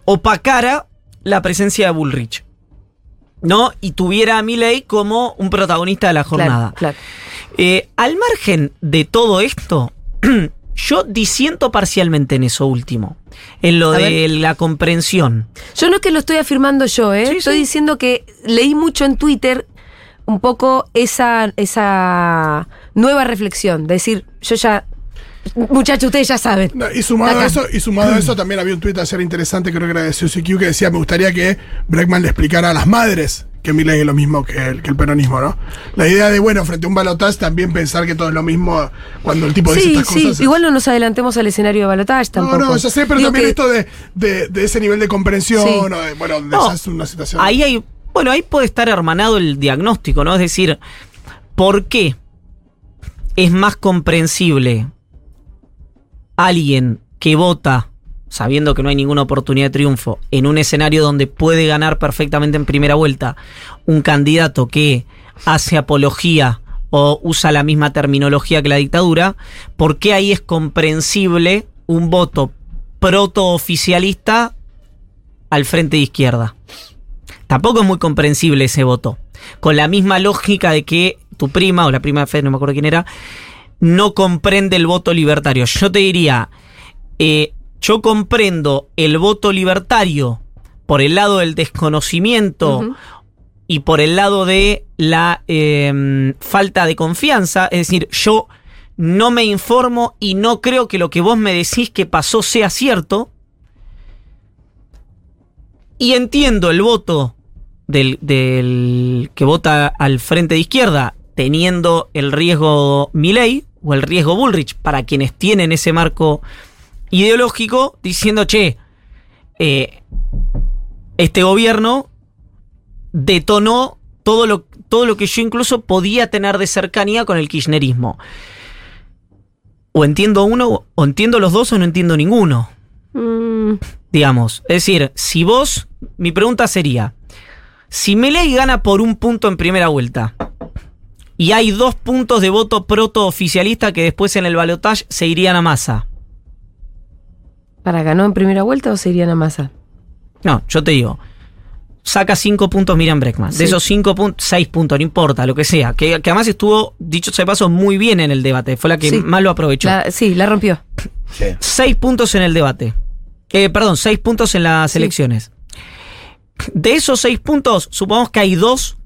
opacara la presencia de Bullrich. ¿No? Y tuviera a Milley como un protagonista de la jornada. Claro, claro. Eh, al margen de todo esto, yo disiento parcialmente en eso último. En lo A de ver. la comprensión. Yo no es que lo estoy afirmando yo, ¿eh? Sí, estoy sí. diciendo que leí mucho en Twitter un poco esa, esa nueva reflexión. De decir, yo ya. Muchachos, ustedes ya saben. No, y sumado a eso, y sumado a eso también había un tuit ayer interesante, creo que era de CQ, que decía, me gustaría que Breckman le explicara a las madres que Milei es lo mismo que el, que el peronismo, ¿no? La idea de, bueno, frente a un balotaje también pensar que todo es lo mismo cuando el tipo dice Sí, estas sí. cosas. Igual no nos adelantemos al escenario de balotaje no, tampoco. no, ya sé, pero Digo también que- esto de, de- de ese nivel de comprensión, Sí. o de, bueno, de No, una situación. Ahí hay, bueno, ahí puede estar hermanado el diagnóstico, ¿no? Es decir, ¿por qué es más comprensible alguien que vota sabiendo que no hay ninguna oportunidad de triunfo en un escenario donde puede ganar perfectamente en primera vuelta un candidato que hace apología o usa la misma terminología que la dictadura? ¿Por qué ahí es comprensible un voto proto-oficialista al frente de izquierda? Tampoco es muy comprensible ese voto. Con la misma lógica de que tu prima o la prima de Fede, no me acuerdo quién era, no comprende el voto libertario. Yo te diría, eh, yo comprendo el voto libertario por el lado del desconocimiento y por el lado de la eh, falta de confianza. Es decir, yo no me informo y no creo que lo que vos me decís que pasó sea cierto. Y entiendo el voto del, del que vota al frente de izquierda, teniendo el riesgo Milley o el riesgo Bullrich, para quienes tienen ese marco ideológico, diciendo, che, eh, este gobierno detonó todo lo, todo lo que yo incluso podía tener de cercanía con el kirchnerismo. O entiendo uno, o entiendo los dos, o no entiendo ninguno Mm, digamos. Es decir, si vos, mi pregunta sería, si Milei gana por un punto en primera vuelta y hay dos puntos de voto proto oficialista que después en el balotaje se irían a masa. ¿Para ganó en primera vuelta o se irían a masa? No, yo te digo, saca cinco puntos Miriam Breckman. Sí. De esos cinco puntos, seis puntos, no importa, lo que sea. Que, que además estuvo, dicho sea de paso, muy bien en el debate. Fue la que Sí. más lo aprovechó. La- sí, la rompió. Sí. Seis puntos en el debate. Eh, perdón, seis puntos en las Sí. elecciones. De esos seis puntos, supongamos que hay dos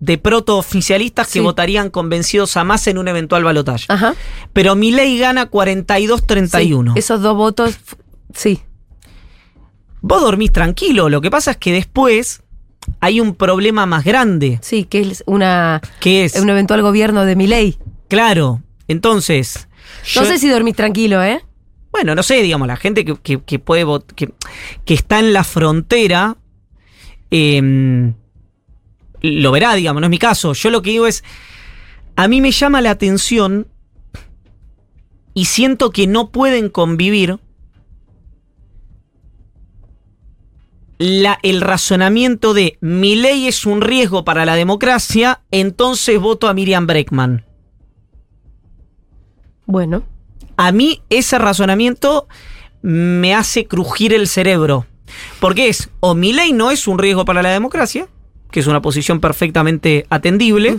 de proto-oficialistas que votarían convencidos a más en un eventual balotaje. Ajá. Pero Milei gana 42-31. Sí, esos dos votos, sí. Vos dormís tranquilo. Lo que pasa es que después hay un problema más grande, Sí, que es una, que es, un eventual gobierno de Milei. claro, entonces... No yo- sé si dormís tranquilo, ¿eh? Bueno, no sé, digamos, la gente que, que- que puede que, que está en la frontera eh, lo verá, digamos, no es mi caso. Yo lo que digo es, a mí me llama la atención y siento que no pueden convivir la- el razonamiento de mi ley es un riesgo para la democracia, entonces voto a Miriam Breckman. Bueno. A mí ese razonamiento me hace crujir el cerebro. Porque es, o mi ley no es un riesgo para la democracia, que es una posición perfectamente atendible,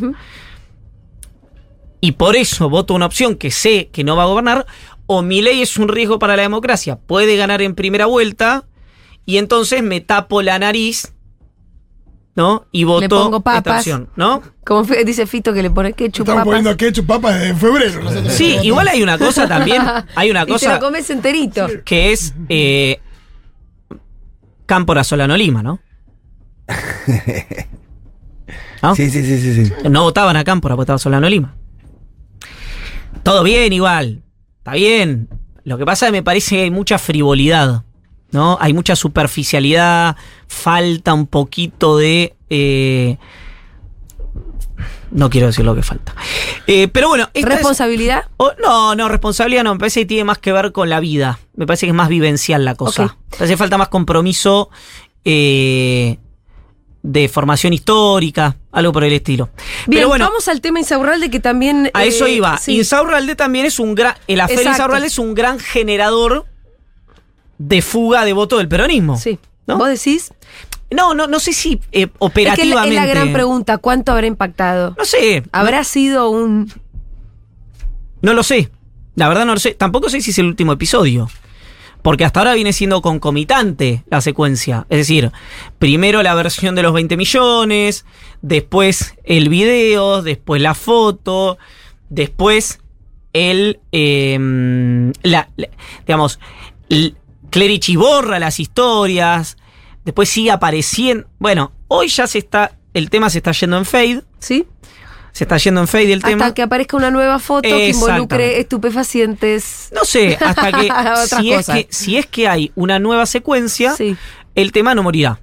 y por eso voto una opción que sé que no va a gobernar, o mi ley es un riesgo para la democracia, puede ganar en primera vuelta, y entonces me tapo la nariz, ¿no? Y voto pongo esta papas. opción, ¿no? Como dice Fito que le pone ketchup Estamos papas. poniendo ketchup papas en febrero. nosotros. Sí, igual hay una cosa también, hay una Y te cosa... lo comes enterito. que es eh, Cámpora Solano Lima, ¿no? ¿No? Sí, sí, sí, sí, sí. No votaban a Cámpora, votaban a Solano Lima. Todo bien igual, está bien. Lo que pasa es que me parece que hay mucha frivolidad, ¿no? Hay mucha superficialidad, falta un poquito de... eh, no quiero decir lo que falta. Eh, pero bueno, es- ¿Responsabilidad? o- no, no, responsabilidad no, me parece que tiene más que ver con la vida. Me parece que es más vivencial la cosa. Me parece que falta más compromiso eh, de formación histórica, algo por el estilo. Bien, Pero bueno, vamos al tema Insaurralde que también... a eso eh, iba. sí. Insaurralde también es un gran. El afer. Insaurralde es un gran generador de fuga de voto del peronismo. Sí. ¿no? ¿Vos decís? No, no, no sé si eh, Es que operativamente. es la gran pregunta, ¿cuánto habrá impactado? No sé. ¿Habrá sido un... No lo sé. La verdad no lo sé. Tampoco sé si es el último episodio. Porque hasta ahora viene siendo concomitante la secuencia. Es decir, primero la versión de los 20 millones, después el video, después la foto, después el... eh, la, digamos, Clerici borra las historias, después sigue apareciendo... Bueno, hoy ya se está... El tema se está yendo en fade. ¿Sí? Se está yendo en fade el Hasta tema. que aparezca una nueva foto que involucre estupefacientes. No sé, hasta que si, es que si es que hay una nueva secuencia, Sí. el tema no morirá.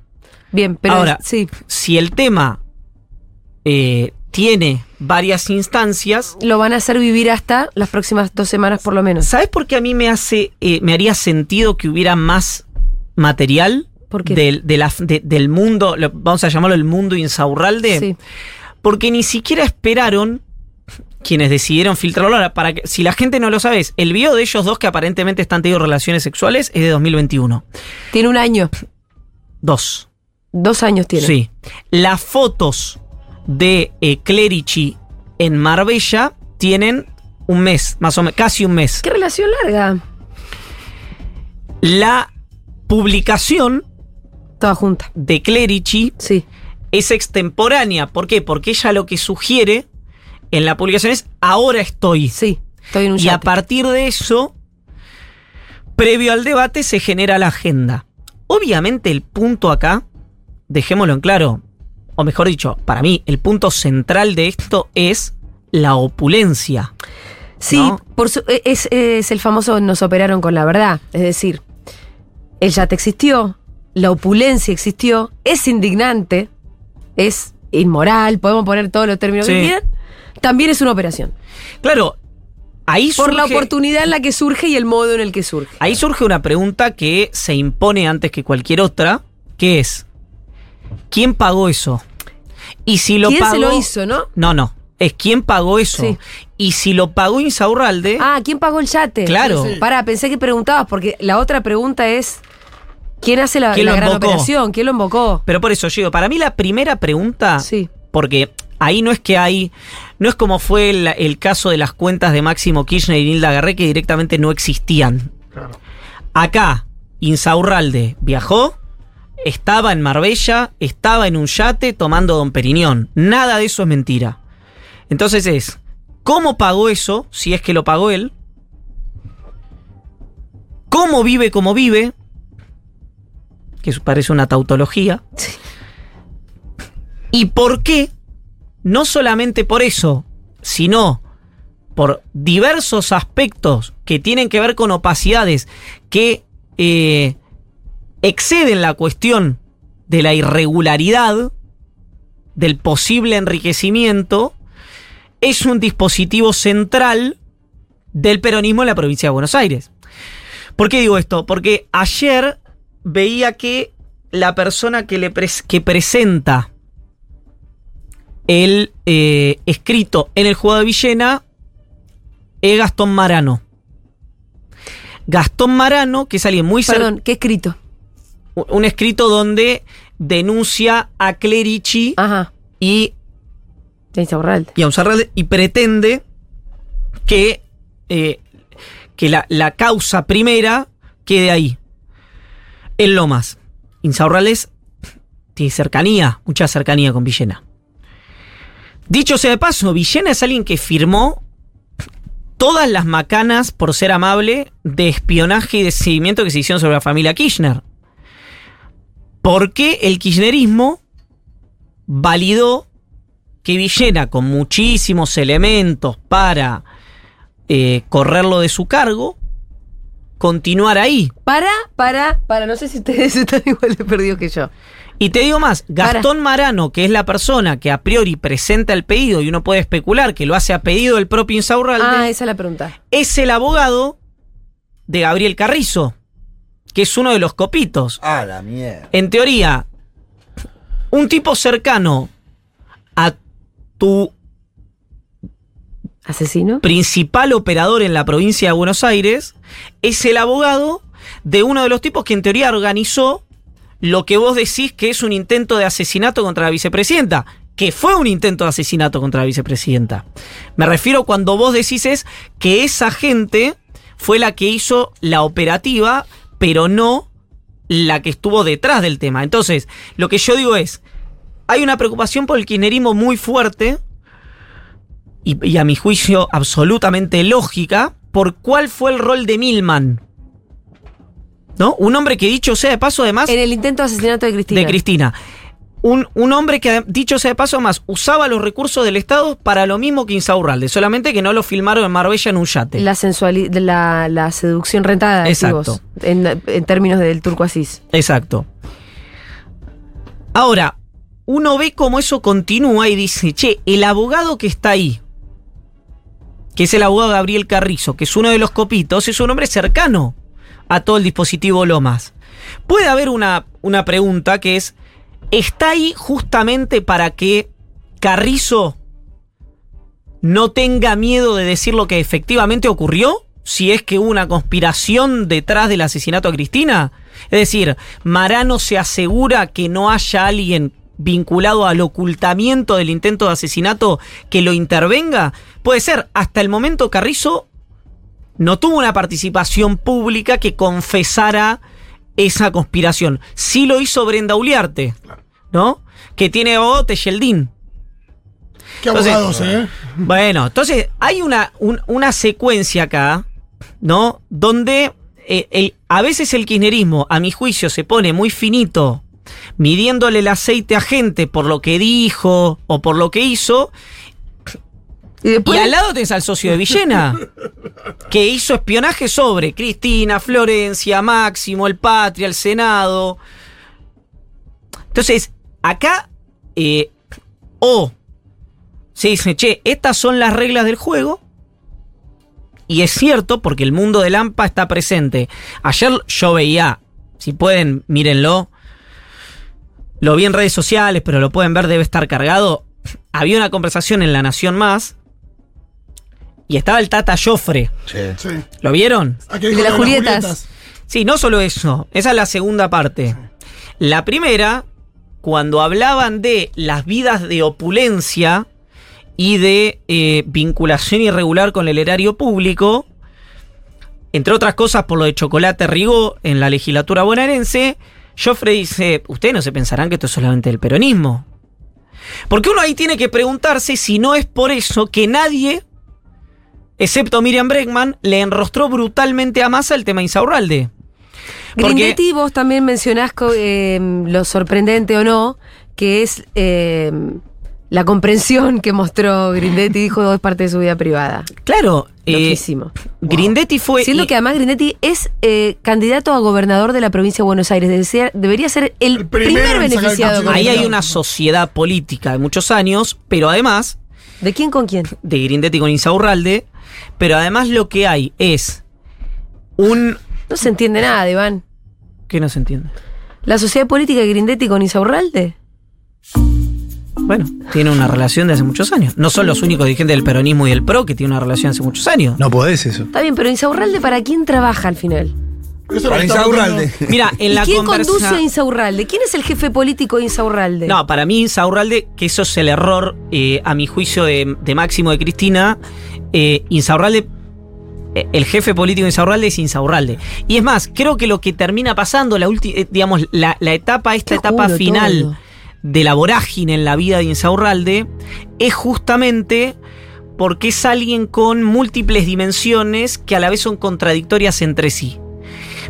Bien, pero Ahora, sí. Si el tema eh, tiene varias instancias, Lo van a hacer vivir hasta las próximas dos semanas por lo menos. ¿sabes por qué a mí me hace, eh, me haría sentido que hubiera más material. Del, de la- de- del mundo, lo- vamos a llamarlo el mundo insaurralde? Sí. Porque ni siquiera esperaron quienes decidieron filtrarlo. Ahora, para que, si la gente no lo sabe, es, el video de ellos dos que aparentemente están teniendo relaciones sexuales es de 2021. Tiene un año. Dos. Dos años tiene. Sí. Las fotos de eh, Clerici en Marbella tienen un mes, más o menos, casi un mes. Qué relación larga. La publicación Toda junta. de Clerici Sí. Es extemporánea. ¿Por qué? Porque ella lo que sugiere en la publicación es ahora estoy. Sí. Estoy en un Y a partir de eso, previo al debate, se genera la agenda. Obviamente el punto acá, dejémoslo en claro, o mejor dicho, para mí, el punto central de esto es la opulencia. Sí, ¿no? por su- e, es, es el famoso nos operaron con la verdad. Es decir, el yate existió, la opulencia existió, es indignante, es inmoral, podemos poner todos los términos que Sí. quieran. También es una operación. Claro, ahí Por la surge- oportunidad en la que surge y el modo en el que surge. Ahí surge una pregunta que se impone antes que cualquier otra, que es, ¿quién pagó eso? Y si lo ¿Quién pagó... se lo hizo, no? No, no, es quién pagó eso. Sí. Y si lo pagó Insaurralde, Ah, ¿quién pagó el yate? Claro. Sí. Pará, pensé que preguntabas, porque la otra pregunta es: ¿quién hace la, ¿Quién la lo gran invocó? operación? ¿Quién lo invocó? pero por eso yo digo, para mí la primera pregunta, Sí. porque ahí no es que hay, no es como fue el, el caso de las cuentas de Máximo Kirchner y Nilda Garré que directamente no existían. Claro. Acá, Insaurralde viajó, estaba en Marbella, estaba en un yate tomando Don Periñón. Nada de eso es mentira. Entonces es, ¿cómo pagó eso? Si es que lo pagó él. ¿Cómo vive como vive? Que parece una tautología. ¿Y por qué? No solamente por eso, sino por diversos aspectos que tienen que ver con opacidades que eh, exceden la cuestión de la irregularidad, del posible enriquecimiento, es un dispositivo central del peronismo en la provincia de Buenos Aires. ¿Por qué digo esto? Porque ayer veía que la persona que, le pres- que presenta el eh, escrito en el juego de Villena es Gastón Marano. Gastón Marano, que es alguien muy Perdón, ¿qué escrito? un escrito donde denuncia a Clerici Ajá. y, a Unzarralde y pretende que, eh, que la, la causa primera quede ahí, en Lomas. Insaurrales tiene cercanía, mucha cercanía con Villena. Dicho sea de paso, Villena es alguien que firmó todas las macanas, por ser amable, de espionaje y de seguimiento que se hicieron sobre la familia Kirchner. ¿Por qué el kirchnerismo validó que Villena, con muchísimos elementos para eh, correrlo de su cargo, continuara ahí? Para, para, para, no sé si ustedes están igual de perdidos que yo. Y te digo más, Gastón Marano, que es la persona que a priori presenta el pedido y uno puede especular que lo hace a pedido del propio Insaurralde, Ah, esa es la pregunta. es el abogado de Gabriel Carrizo, que es uno de los copitos. Ah, la mierda. En teoría, un tipo cercano a tu ¿Asesino? principal operador en la provincia de Buenos Aires es el abogado de uno de los tipos que en teoría organizó lo que vos decís que es un intento de asesinato contra la vicepresidenta, que fue un intento de asesinato contra la vicepresidenta. Me refiero cuando vos decís es que esa gente fue la que hizo la operativa, pero no la que estuvo detrás del tema. Entonces, lo que yo digo es, hay una preocupación por el kirchnerismo muy fuerte, y, y a mi juicio absolutamente lógica, por cuál fue el rol de Milman. ¿No? Un hombre que dicho sea de paso, además, En el intento de asesinato de Cristina. de Cristina. Un, un hombre que, dicho sea de paso, más usaba los recursos del Estado para lo mismo que Insaurralde, solamente que no lo filmaron en Marbella en un yate. La la, la seducción rentada, decís Exacto. en términos del turco asís. Exacto. Ahora, uno ve cómo eso continúa y dice, che, el abogado que está ahí, que es el abogado Gabriel Carrizo, que es uno de los copitos, es un hombre cercano a todo el dispositivo Lomas. Puede haber una, una pregunta que es, ¿está ahí justamente para que Carrizo no tenga miedo de decir lo que efectivamente ocurrió? Si es que hubo una conspiración detrás del asesinato a Cristina. Es decir, Marano se asegura que no haya alguien vinculado al ocultamiento del intento de asesinato que lo intervenga. Puede ser, hasta el momento Carrizo no tuvo una participación pública que confesara esa conspiración. Sí lo hizo Brenda Uliarte, ¿no? Que tiene abogado Tejeldín. Qué Entonces- abogados, ¿eh? Bueno, entonces hay una, un- una secuencia acá, ¿no? Donde eh, el- a veces el kirchnerismo, a mi juicio, se pone muy finito, midiéndole el aceite a gente por lo que dijo o por lo que hizo, Y después. y al lado tenés al socio de Villena, que hizo espionaje sobre Cristina, Florencia, Máximo, el Patria, el Senado. Entonces, acá, eh, o se dice, che, estas son las reglas del juego. Y es cierto, porque el mundo del AMPA está presente. Ayer yo veía, si pueden, mírenlo. Lo vi en redes sociales, pero lo pueden ver, debe estar cargado. Había una conversación en La Nación Más. Y estaba el Tata Joffre. Sí. Sí. ¿Lo vieron? ¿A qué El dijo de las Julietas. Sí, no solo eso. Esa es la segunda parte. La primera, cuando hablaban de las vidas de opulencia y de eh, vinculación irregular con el erario público, entre otras cosas por lo de Chocolate Rigó en la legislatura bonaerense, Joffre dice, ustedes no se pensarán que esto es solamente del peronismo. Porque uno ahí tiene que preguntarse si no es por eso que nadie, excepto Miriam Bregman, le enrostró brutalmente a Massa el tema Insaurralde. Grindetti, vos también mencionás eh, lo sorprendente o no, que es eh, la comprensión que mostró Grindetti, dijo es parte de su vida privada. Claro, eh, Loquísimo. Grindetti fue. Siendo y- que además Grindetti es eh, candidato a gobernador de la provincia de Buenos Aires. Debería, debería ser el, El primer beneficiado. con ahí hay una sociedad política de muchos años, pero además ¿De quién con quién? de Grindetti con Insaurralde, pero además lo que hay es un. No se entiende nada, Iván. ¿Qué no se entiende? ¿La sociedad política de Grindetti con Insaurralde? Bueno, tiene una relación de hace muchos años. No son los únicos dirigentes del peronismo y del PRO que tienen una relación hace muchos años. No podés eso. Está bien, pero Insaurralde para quién trabaja al final? Eso Para Insaurralde. Mira, en ¿Y la quién conversa- conduce a Insaurralde? ¿Quién es el jefe político de Insaurralde? No, para mí Insaurralde, que eso es el error, eh, a mi juicio, de, de Máximo de Cristina. Eh, Insaurralde, eh, el jefe político de Insaurralde es Insaurralde. Y es más, creo que lo que termina pasando, la última, digamos, la, la etapa, esta Qué etapa final todo. De la vorágine en la vida de Insaurralde, es justamente porque es alguien con múltiples dimensiones que a la vez son contradictorias entre sí.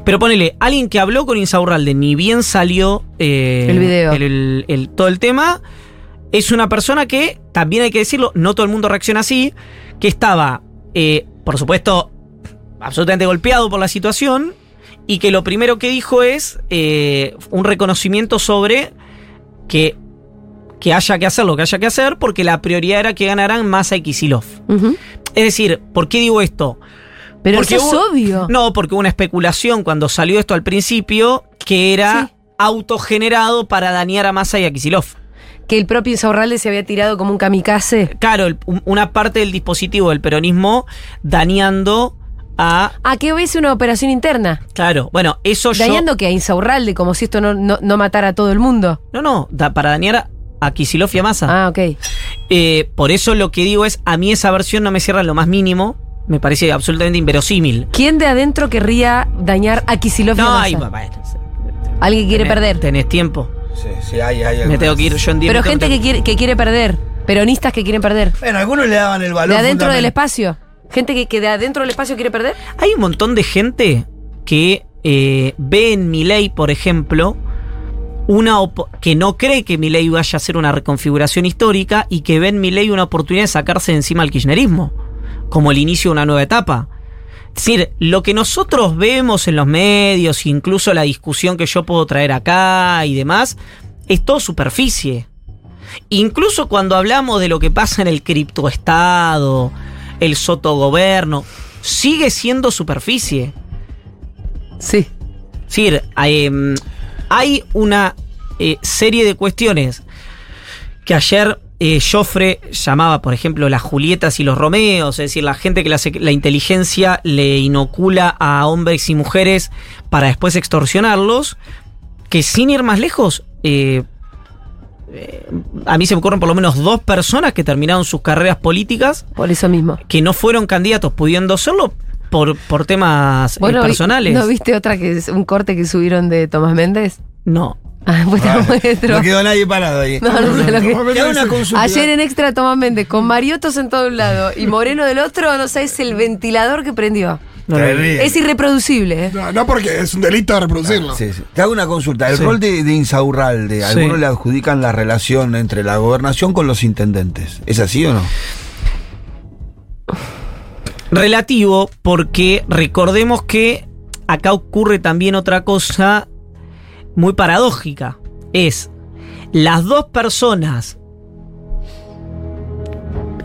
Pero ponele, alguien que habló con Insaurralde, ni bien salió eh, El video. el- el- el- todo el tema, es una persona que, también hay que decirlo, no todo el mundo reacciona así, que estaba, eh, por supuesto, absolutamente golpeado por la situación y que lo primero que dijo es eh, un reconocimiento sobre que, que haya que hacer lo que haya que hacer porque la prioridad era que ganaran Massa y Kisilov. Es decir, ¿por qué digo esto? Pero Porque eso es hubo- obvio. No, porque hubo una especulación cuando salió esto al principio que era Sí. autogenerado para dañar a Massa y a Kisilov. Que el propio Insaurralde se había tirado como un kamikaze. Claro, una parte del dispositivo del peronismo dañando a... Ah, que hubiese una operación interna. Claro, bueno, eso yo... Dañando que a Insaurralde, como si esto no, no, no matara a todo el mundo. No, no, da- para dañar a, a y a Massa. Ah, ok. Eh, por eso lo que digo es, a mí esa versión no me cierra lo más mínimo. Me parece absolutamente inverosímil. ¿Quién de adentro querría dañar a Kisilov y a No, Massa? ay, bueno, Alguien quiere tenés- perder. Tenés tiempo. Sí, sí, hay, hay Me tengo que ir yo Pero gente que quiere, que quiere perder. Peronistas que quieren perder. Bueno, algunos le daban el valor. De adentro del espacio. Gente que, que de adentro del espacio quiere perder. Hay un montón de gente que eh, ve en Milei, por ejemplo, una que no cree que Milei vaya a hacer una reconfiguración histórica y que ve en Milei una oportunidad de sacarse encima al kirchnerismo, como el inicio de una nueva etapa. Es decir, lo que nosotros vemos en los medios, incluso la discusión que yo puedo traer acá y demás, es todo superficie. Incluso cuando hablamos de lo que pasa en el criptoestado, el sotogoberno, sigue siendo superficie. Sí. Es decir, hay, em, hay una eh, serie de cuestiones que ayer eh, Joffre llamaba, por ejemplo, las Julietas y los Romeos, es decir, la gente que la inteligencia le inocula a hombres y mujeres para después extorsionarlos, que sin ir más lejos, eh, eh, a mí se me ocurren por lo menos dos personas que terminaron sus carreras políticas Por eso mismo. que no fueron candidatos pudiendo serlo por, por temas eh, ¿Vos no vi- personales. ¿No viste otra que es un corte que subieron de Tomás Méndez? No. Ah, pues te. No quedó nadie parado ahí. No, no sé lo que- una consulta. Ayer en Extra Tomás Méndez, con Mariotos en todo un lado y Moreno del otro, no sabes el ventilador que prendió. No. Es irreproducible, ¿eh? No, no porque es un delito reproducirlo. Sí, sí. Te hago una consulta. El Sí. rol de, de Insaurralde, Sí. algunos le adjudican la relación entre la gobernación con los intendentes. ¿Es así o no? Relativo, porque recordemos que acá ocurre también otra cosa muy paradójica. Es las dos personas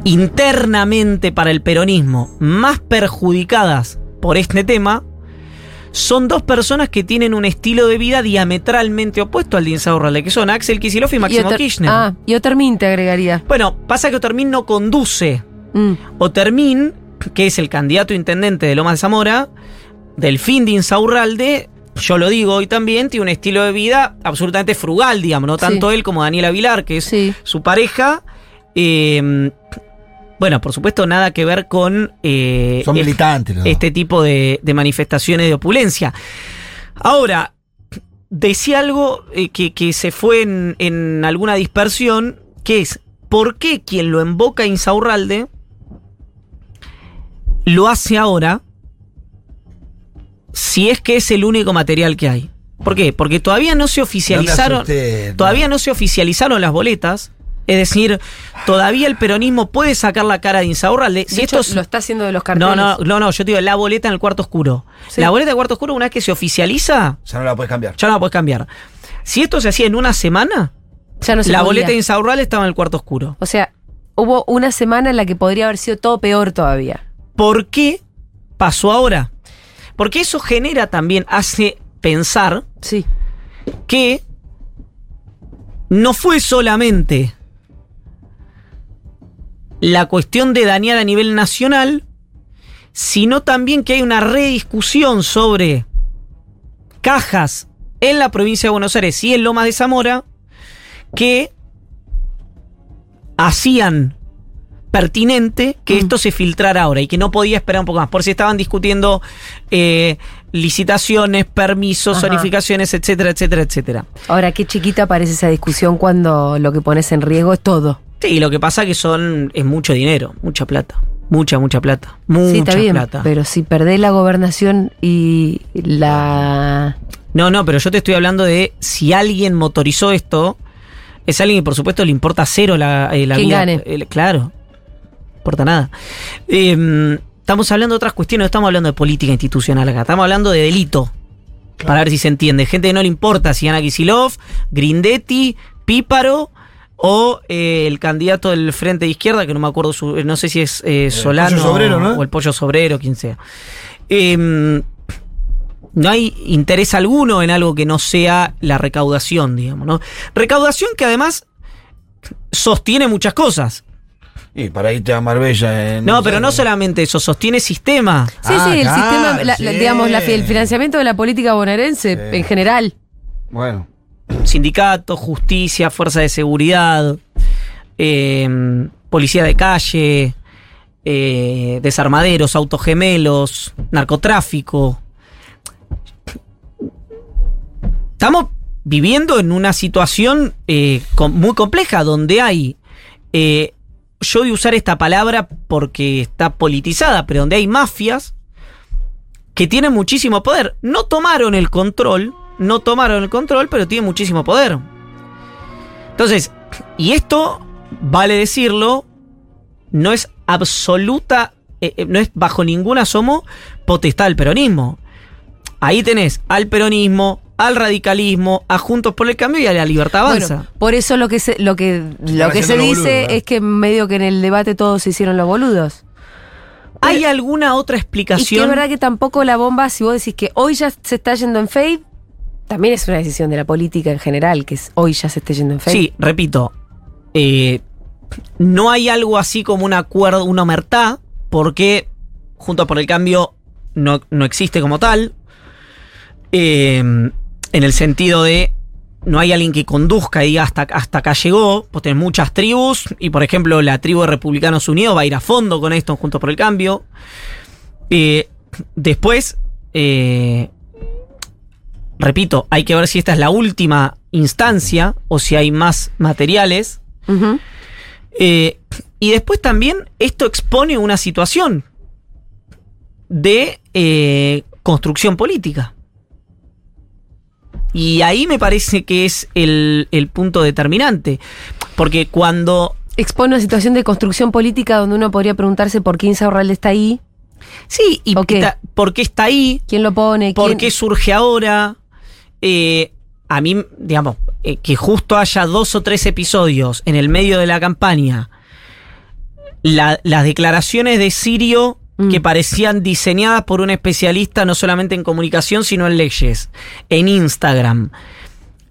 internamente para el peronismo más perjudicadas por este tema son dos personas que tienen un estilo de vida diametralmente opuesto al de Insaurralde, que son Axel Kicillof y Máximo Kirchner. Ah, y Otermin te agregaría. Bueno, pasa que Otermin no conduce Mm. Otermin, que es el candidato intendente de Lomas de Zamora, del fin de Insaurralde, yo lo digo hoy también, tiene un estilo de vida absolutamente frugal, digamos, no Sí. tanto él como Daniela Vilar, que es Sí. su pareja. Eh, bueno, por supuesto, nada que ver con eh, Son es- militantes. este tipo de, de manifestaciones de opulencia. Ahora, decía algo eh, que, que se fue en, en alguna dispersión, que es, ¿por qué quien lo invoca a Insaurralde lo hace ahora si es que es el único material que hay? ¿Por qué? Porque todavía no se oficializaron, no. todavía no se oficializaron las boletas. Es decir, todavía el peronismo puede sacar la cara de Insaurralde. Si De hecho, estos- lo está haciendo de los carteles. no, no, no, no, yo te digo, la boleta en el cuarto oscuro. Sí. La boleta del cuarto oscuro, una vez que se oficializa, Ya no la puedes cambiar. ya no la puedes cambiar. Si esto se hacía en una semana, Ya no se la podía. boleta de Insaurralde estaba en el cuarto oscuro. O sea, hubo una semana en la que podría haber sido todo peor todavía. ¿Por qué pasó ahora? Porque eso genera también, hace pensar Sí. que no fue solamente la cuestión de dañar a nivel nacional, sino también que hay una rediscusión sobre cajas en la provincia de Buenos Aires y en Lomas de Zamora que hacían pertinente que Mm. esto se filtrara ahora y que no podía esperar un poco más. Por si estaban discutiendo eh, licitaciones, permisos, Ajá. zonificaciones, etcétera, etcétera, etcétera. Ahora, qué chiquita parece esa discusión cuando lo que pones en riesgo es todo. Sí, lo que pasa que son es mucho dinero, mucha plata. Mucha, mucha plata. Mucha sí, está bien. plata. Pero si perdés la gobernación y la. No, no, pero yo te estoy hablando de si alguien motorizó esto, es alguien que por supuesto le importa cero la, eh, la vida. gane. Eh, claro, no importa nada. Eh, estamos hablando de otras cuestiones, no estamos hablando de política institucional acá, estamos hablando de delito. Para ver si se entiende. Gente que no le importa si gana Kisilov, Grindetti, Píparo o eh, el candidato del Frente de Izquierda, que no me acuerdo, su, no sé si es eh, Solano Pollo Sobrero, ¿no? o el Pollo Sobrero, quien sea. Em, no hay interés alguno en algo que no sea la recaudación, digamos, ¿no? Recaudación que además sostiene muchas cosas. Y para irte a Marbella. en- No, pero no solamente eso, sostiene sistema. Sí, Ah, sí, el claro, sistema, la- digamos, la, el financiamiento de la política bonaerense Sí. en general. Bueno. Sindicatos, justicia, fuerza de seguridad, eh, policía de calle, eh, desarmaderos, autogemelos, narcotráfico. Estamos viviendo en una situación eh, muy compleja donde hay, eh, yo voy a usar esta palabra porque está politizada, pero donde hay mafias que tienen muchísimo poder. No tomaron el control, no tomaron el control, pero tienen muchísimo poder. Entonces, y esto, vale decirlo, no es absoluta, eh, eh, no es bajo ningún asomo potestad del peronismo. Ahí tenés al peronismo, al radicalismo, a Juntos por el Cambio y a la Libertad Avanza. Bueno, por eso lo que se, lo que, lo que se dice es que medio que en el debate todos se hicieron los boludos. ¿Hay alguna otra Y que explicación? es verdad que tampoco la bomba, si vos decís que hoy ya se está yendo en fade, también es una decisión de la política en general, que es hoy ya se esté yendo en fade. Sí, repito. eh, no hay algo así como un acuerdo, una omertá, porque Juntos por el Cambio no, no existe como tal. Eh, en el sentido de no hay alguien que conduzca y diga hasta, hasta acá llegó. Pues tenés muchas tribus. Y por ejemplo, la tribu de Republicanos Unidos va a ir a fondo con esto, Juntos por el Cambio. Eh, después, repito, hay que ver si esta es la última instancia o si hay más materiales. Eh, y después también esto expone una situación de eh, construcción política. Y ahí me parece que es el, el punto determinante. Porque cuando Expone una situación de construcción política donde uno podría preguntarse por qué Insaurralde está ahí, Sí, y por qué está ahí, quién lo pone, por quién... qué surge ahora. Eh, a mí, digamos, eh, que justo haya dos o tres episodios en el medio de la campaña, la- las declaraciones de Sirio Mm. que parecían diseñadas por un especialista no solamente en comunicación, sino en leyes, en Instagram.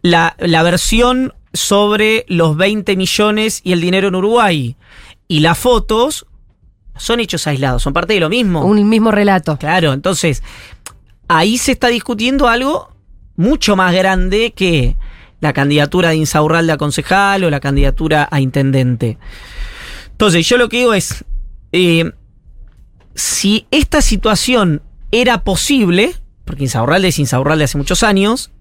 La, la versión sobre los 20 millones y el dinero en Uruguay. Y las fotos son hechos aislados, son parte de lo mismo. un mismo relato. Claro, entonces ahí se está discutiendo algo mucho más grande que la candidatura de Insaurralde a concejal o la candidatura a intendente. Entonces, yo lo que digo es, eh, si esta situación era posible, porque Insaurralde es Insaurralde hace muchos años,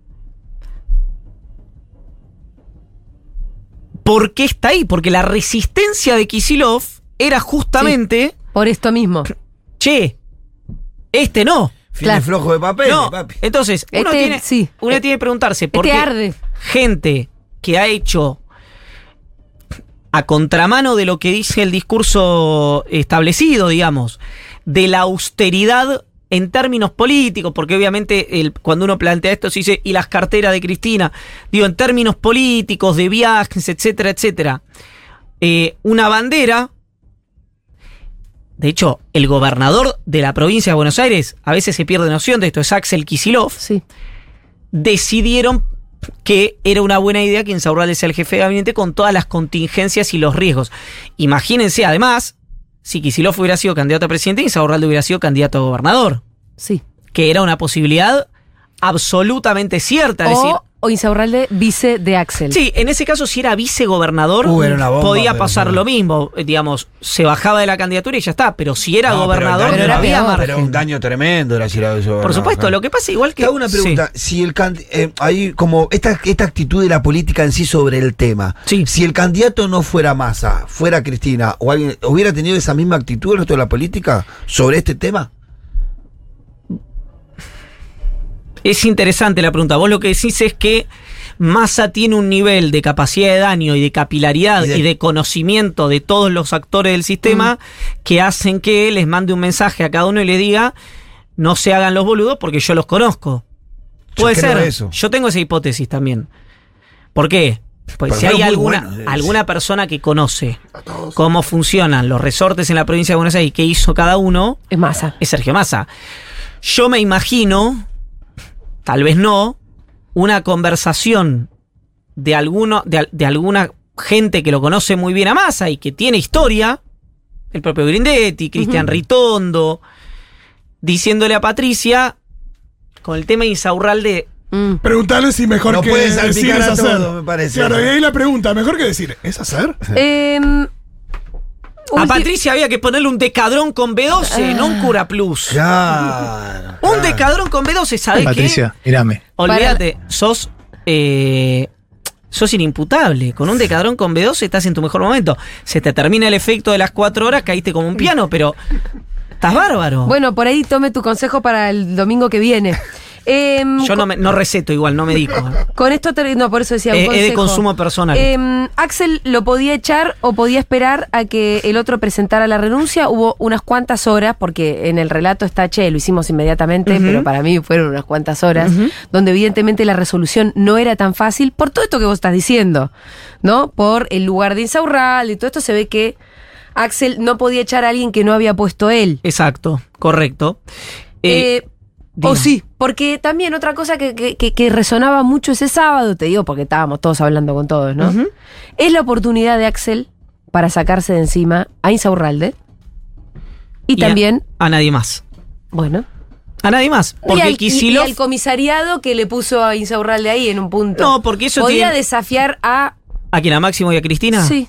¿por qué está ahí? Porque la resistencia de Kisilov era justamente, Por esto mismo. che, este no. Fines Claro. flojo de papel, No, papi. entonces, uno, Este, tiene, sí. uno tiene que preguntarse por Este qué arde. gente que ha hecho a contramano de lo que dice el discurso establecido, digamos, de la austeridad en términos políticos, porque obviamente el- cuando uno plantea esto se dice, y las carteras de Cristina, digo, en términos políticos, de viajes, etcétera, etcétera, eh, una bandera, de hecho, el gobernador de la provincia de Buenos Aires, a veces se pierde noción de esto, es Axel Kisilov, Sí. decidieron que era una buena idea que Insaurralde sea el jefe de gabinete con todas las contingencias y los riesgos. Imagínense, además, si Kicillof hubiera sido candidato a presidente, Insaurralde hubiera sido candidato a gobernador, Sí. que era una posibilidad absolutamente cierta. Es decir, O, Insaurralde, vice de Axel. sí, en ese caso, si era vicegobernador, Uh, era una bomba, podía pero pasar lo mismo. Eh, Digamos, se bajaba de la candidatura y ya está. Pero si era No, gobernador, pero, Pero daño era no había margen. Pero un daño tremendo era si era. Por supuesto, lo que pasa igual que. Te hago una Sí. pregunta. Si el eh, hay como esta, esta actitud de la política en sí sobre el tema. Sí. Si el candidato no fuera Massa, fuera Cristina, o alguien hubiera tenido esa misma actitud el resto de la política sobre este tema. Es interesante la pregunta. Vos lo que decís es que Massa tiene un nivel de capacidad de daño y de capilaridad Y y de- conocimiento de todos los actores del sistema que hacen que les mande un mensaje a cada uno y le diga no se hagan los boludos porque yo los conozco. Puede ser. eso. Yo tengo esa hipótesis también. ¿Por qué? Pues Porque si hay alguna, bueno, es- alguna persona que conoce cómo funcionan los resortes en la provincia de Buenos Aires y qué hizo cada uno, Es masa. es Sergio Massa. Yo me imagino, tal vez no, una conversación de, alguno, de, de alguna gente que lo conoce muy bien a Massa y que tiene historia, el propio Grindetti, Cristian. Ritondo, diciéndole a Patricia, con el tema Insaurralde, Mm. Preguntarle si mejor No que puedes decir es hacer. todo, me parece. Claro, y ahí la pregunta, mejor que decir, ¿es hacer? A Patricia había que ponerle un decadrón con B12, no un cura plus. Claro. Un claro. decadrón con B12, ¿sabes qué? Patricia, mírame. Olvídate, sos. eh, sos inimputable. Con un decadrón con B12 estás en tu mejor momento. Se te termina el efecto de las cuatro horas, caíste como un piano, pero. Estás bárbaro. Bueno, por ahí tome tu consejo para el domingo que viene. Em, Yo no, me- no receto igual, no me digo. Con esto, te- no, por eso decía un Es- es de consumo personal. Em, Axel lo podía echar o podía esperar a que el otro presentara la renuncia. Hubo unas cuantas horas, porque en el relato está, che, lo hicimos inmediatamente, pero para mí fueron unas cuantas horas, donde evidentemente la resolución no era tan fácil por todo esto que vos estás diciendo, ¿no? Por el lugar de Insaurral y todo esto se ve que Axel no podía echar a alguien que no había puesto él. Exacto, correcto. Eh, Eh, o dime. sí, porque también otra cosa que, que- que- que resonaba mucho ese sábado, te digo porque estábamos todos hablando con todos, ¿no? Es la oportunidad de Axel para sacarse de encima a Insaurralde. Y, a- también, A, nadie más. bueno. A nadie más. y Porque al, y- Kicillof. y al comisariado que le puso a Insaurralde ahí en un punto. No, porque eso Podía tiene- desafiar a. ¿A quién? ¿A Máximo y a Cristina? Sí.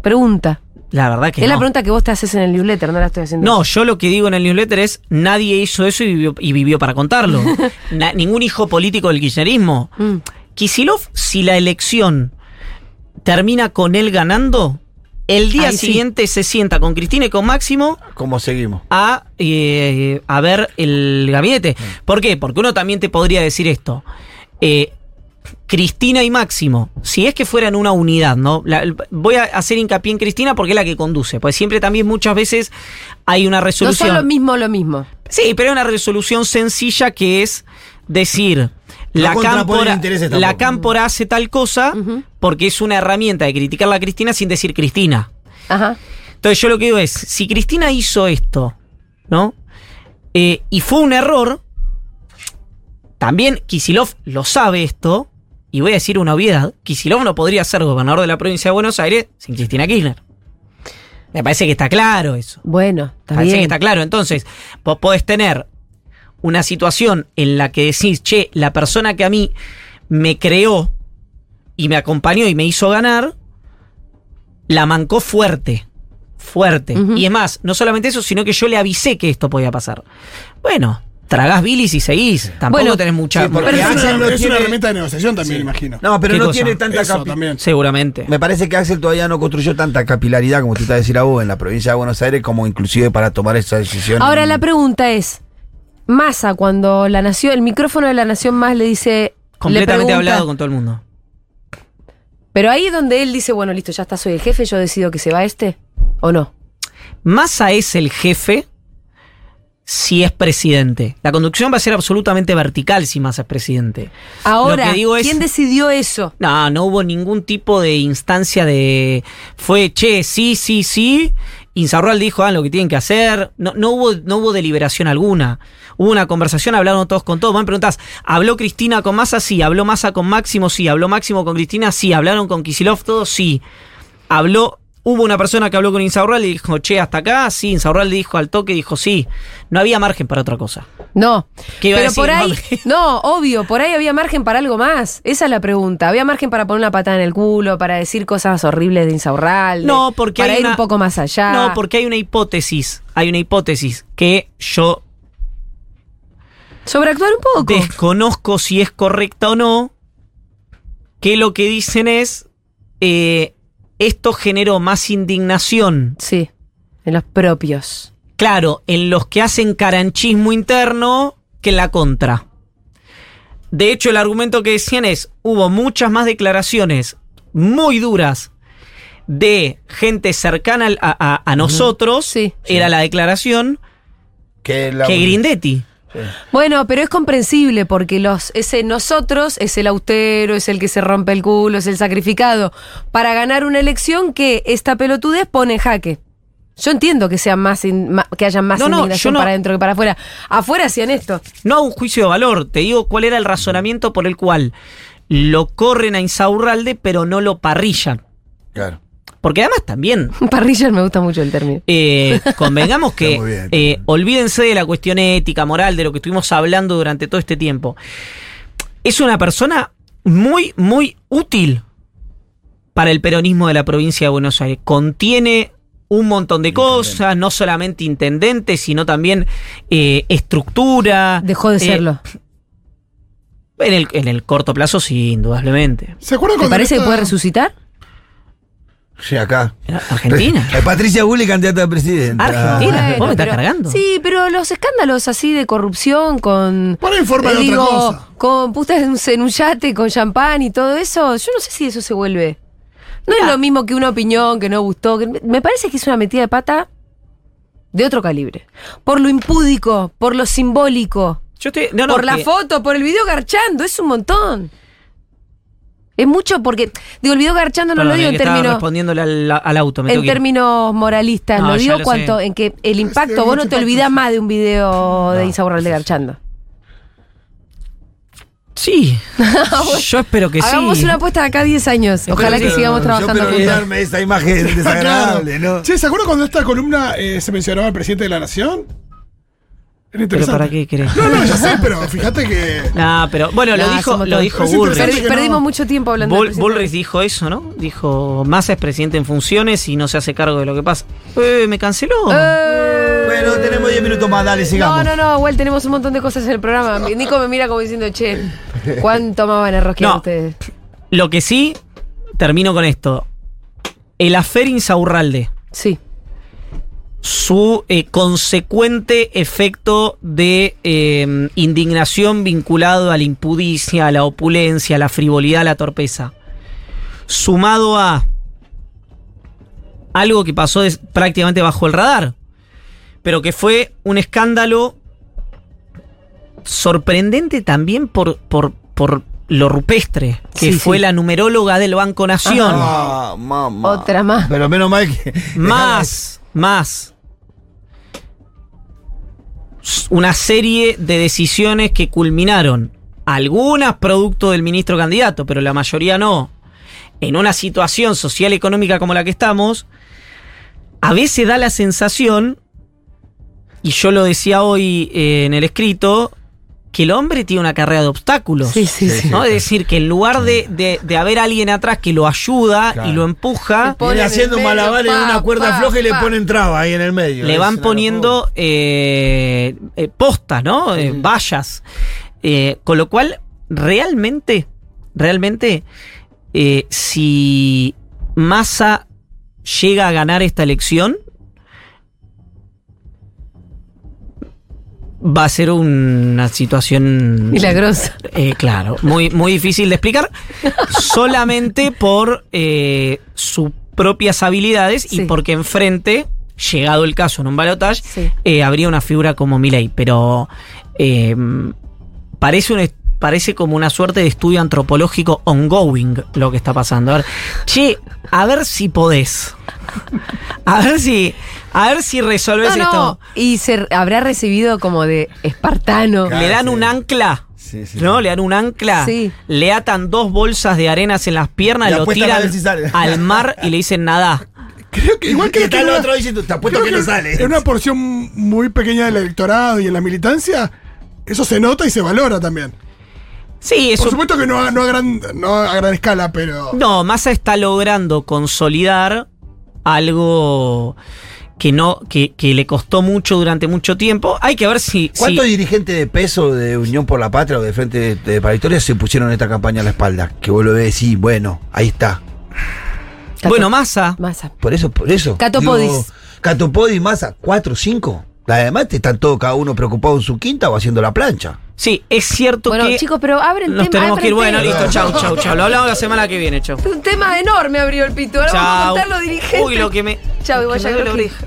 Pregunta. La verdad que es la pregunta que vos te haces en el newsletter, no la estoy haciendo. No, yo lo que digo en el newsletter es nadie hizo eso y vivió, y vivió para contarlo. Na- ningún hijo político del kirchnerismo. Mm. Kisilov, si la elección termina con él ganando, el día Ahí sí. siguiente se sienta con Cristina y con Máximo ¿Cómo seguimos? a, eh, a ver el gabinete. ¿Por qué? Porque uno también te podría decir esto. Eh, Cristina y Máximo, si es que fueran una unidad, ¿no? La- voy a hacer hincapié en Cristina porque es la que conduce, pues siempre también muchas veces hay una No resolución. son lo mismo, lo mismo. Sí, pero hay una resolución sencilla que es decir, No la, cámpora, la cámpora hace tal cosa porque es una herramienta de criticarla a Cristina sin decir Cristina. Ajá. Entonces yo lo que digo es, si Cristina hizo esto, ¿no? Eh, y fue un error, también Kisilov lo sabe esto, y voy a decir una obviedad, Kisilov no podría ser gobernador de la provincia de Buenos Aires sin Cristina Kirchner. Me parece que está claro eso. Bueno, está Parece bien. que está claro. Entonces, vos podés tener una situación en la que decís, che, la persona que a mí me creó y me acompañó y me hizo ganar, la mancó fuerte. Fuerte. Y es más, no solamente eso, sino que yo le avisé que esto podía pasar. Bueno, tragás bilis y seguís. Tampoco Bueno, tenés mucha. sí, porque Pero es, Axel una, no es tiene- una herramienta de negociación también, imagino. No, pero ¿Qué no cosa? tiene tanta Eso capi- también. Seguramente. Me parece que Axel todavía no construyó tanta capilaridad, como te está a decir a vos, en la provincia de Buenos Aires, como inclusive para tomar esa decisión. Ahora en- la pregunta es, Massa, cuando la nación, el micrófono de la nación más le dice... le Completamente pregunta- hablado con todo el mundo. Pero ahí es donde él dice, bueno, listo, ya está, soy el jefe, yo decido que se va este, ¿o no? Massa es el jefe si es presidente. La conducción va a ser absolutamente vertical si Massa es presidente. Ahora, digo es- ¿quién decidió eso? No, no hubo ningún tipo de instancia de. Fue, che, sí, sí, sí. Insaurral dijo, ah, lo que tienen que hacer. No, no, hubo, no hubo deliberación alguna. Hubo una conversación, hablaron todos con todos. Vos me preguntás, ¿habló Cristina con Massa? Sí. ¿Habló Massa con Máximo? Sí. ¿Habló Máximo con Cristina? Sí. ¿Hablaron con Kisilov? Todos sí. Habló. Hubo una persona que habló con Insaurral y dijo, che, hasta acá. Sí. Insaurral dijo al toque, dijo sí. No había margen para otra cosa. No. ¿Qué iba a Pero decir? por ahí, No, no, obvio, por ahí había margen para algo más. Esa es la pregunta. ¿Había margen para poner una patada en el culo, para decir cosas horribles de Insaurral? No, porque Para hay ir una- un poco más allá. No, porque hay una hipótesis. Hay una hipótesis que yo Sobreactuar un poco. desconozco si es correcta o no, que lo que dicen es, eh, esto generó más indignación, Sí, en los propios. claro, en los que hacen caranchismo interno que en la contra. De hecho, el argumento que decían es, hubo muchas más declaraciones muy duras de gente cercana a, a- a nosotros, Sí. era la declaración, que la- que Grindetti. Bueno, pero es comprensible porque los ese nosotros es el austero, es el que se rompe el culo, es el sacrificado para ganar una elección que esta pelotudez pone en jaque. Yo entiendo que sea más, in- que haya más No, indignación no- para adentro que para afuera. Afuera hacían esto. No hago un juicio de valor, te digo cuál era el razonamiento por el cual lo corren a Insaurralde, pero no lo parrillan. Claro. Porque además también, Parrilla me gusta mucho el término. eh, convengamos que Está muy bien, está eh, bien. olvídense de la cuestión ética, moral, de lo que estuvimos hablando durante todo este tiempo. Es una persona muy, muy útil para el peronismo de la provincia de Buenos Aires. Contiene un montón de cosas, no solamente intendente, sino también eh, estructura. Dejó de Eh, serlo. En el, en el corto plazo, sí, indudablemente. ¿Se acuerdan ¿Te parece que puede resucitar? Sí, acá. Argentina. Patricia Bulli, candidata a presidenta. Argentina. Bueno, ¿Vos me estás pero- cargando? Sí, pero los escándalos así de corrupción con. Por ahí forma de eh, otra digo, cosa. Con putas en un, en un yate, con champán y todo eso. Yo no sé si eso se vuelve. No es lo mismo que una opinión que no gustó. que- me parece que es una metida de pata de otro calibre. Por lo impúdico, por lo simbólico, Yo estoy, no, no, por la que- foto, por el video garchando. Es un montón. Es mucho porque. Digo, el video garchando no Perdón, lo digo en términos. respondiéndole al, al auto. Me En términos moralistas, No, lo digo lo cuanto sé. en que el impacto, Sí, vos no te olvidás más de un video de Insaurralde garchando. Sí. Yo espero que Hagamos sí. una apuesta de acá a 10 años. Ojalá que que- sigamos Yo trabajando espero juntos. de esa imagen desagradable, ¿no? Che, ¿se acuerdan cuando esta columna eh, se mencionaba al presidente de la nación? ¿Pero para qué querés? No, no, ya sé, pero fíjate que. Nah, pero bueno, lo dijo, lo dijo Bullrich. no- perdimos mucho tiempo hablando Bull- presidente. Bullrich dijo eso, ¿no? Dijo, Massa es presidente en funciones y no se hace cargo de lo que pasa. Eh, me canceló. Eh, Bueno, tenemos 10 minutos más, dale, sigamos. No, no, no, igual tenemos un montón de cosas en el programa. Nico me mira como diciendo, che, ¿cuánto más van a rosquear No. ustedes? Lo que sí, termino con esto. El afer Insaurralde, Sí. Su eh, consecuente efecto de eh, indignación vinculado a la impudicia, a la opulencia, a la frivolidad, a la torpeza, sumado a algo que pasó des- prácticamente bajo el radar, pero que fue un escándalo sorprendente también por, por, por lo rupestre, que Sí, fue sí. la numeróloga del Banco Nación. Ah. Otra más. Pero menos mal que. Más, más. Una serie de decisiones que culminaron, algunas producto del ministro candidato, pero la mayoría no, en una situación social económica como la que estamos, a veces da la sensación, y yo lo decía hoy eh, en el escrito, que el hombre tiene una carrera de obstáculos. Sí, sí, sí. ¿no? Es decir, que en lugar de, de- de haber alguien atrás que lo ayuda Claro. y lo empuja, Viene en haciendo medio, malabares en una cuerda pa, floja y le ponen traba ahí en el medio. le van poniendo eh, eh, postas, ¿no? Eh, vallas. Eh, con lo cual, realmente, realmente, eh, si Massa llega a ganar esta elección, va a ser una situación Milagrosa. eh, claro, muy, muy difícil de explicar. solamente por eh, sus propias habilidades y porque enfrente, llegado el caso en un balotage, Sí. eh, habría una figura como Milei. Pero parece un Parece como una suerte de estudio antropológico ongoing lo que está pasando. A ver, che, a ver si podés. A ver si, a ver si resolvés No, esto. no. Y se habrá recibido como de espartano. Claro. Le dan sí. un ancla. Sí, sí, ¿No? Le dan un ancla. Sí. Le atan dos bolsas de arenas en las piernas, lo tiran si al mar y le dicen nada. Creo que igual que está el otro diciendo, te apuesto que no sale. En una porción muy pequeña del electorado y en la militancia, eso se nota y se valora también. Sí, Por eso. supuesto que no a, no a gran, no a gran escala, pero. No, Massa está logrando consolidar algo que no, que, que le costó mucho durante mucho tiempo. Hay que ver si. si- ¿Cuántos dirigentes de peso de Unión por la Patria o de Frente de, de para la Historia se pusieron esta campaña a la espalda? Que vos lo ves y decís, bueno, ahí está. Cato- bueno, Massa. Masa. Por eso, por eso. Catopodis. Catopodis, Massa, cuatro, cinco. Además, están todos cada uno preocupado en su quinta o haciendo la plancha. Sí, es cierto Bueno, que. chicos, pero abren Nos tema, tenemos que ir. Bueno, listo, chau, chau, chau. Lo hablamos la semana que viene, chau. Un tema enorme abrió el pito. Ahora vamos a Chau. contar los dirigentes. Uy, lo que me. Chau, igual ya que- oreja.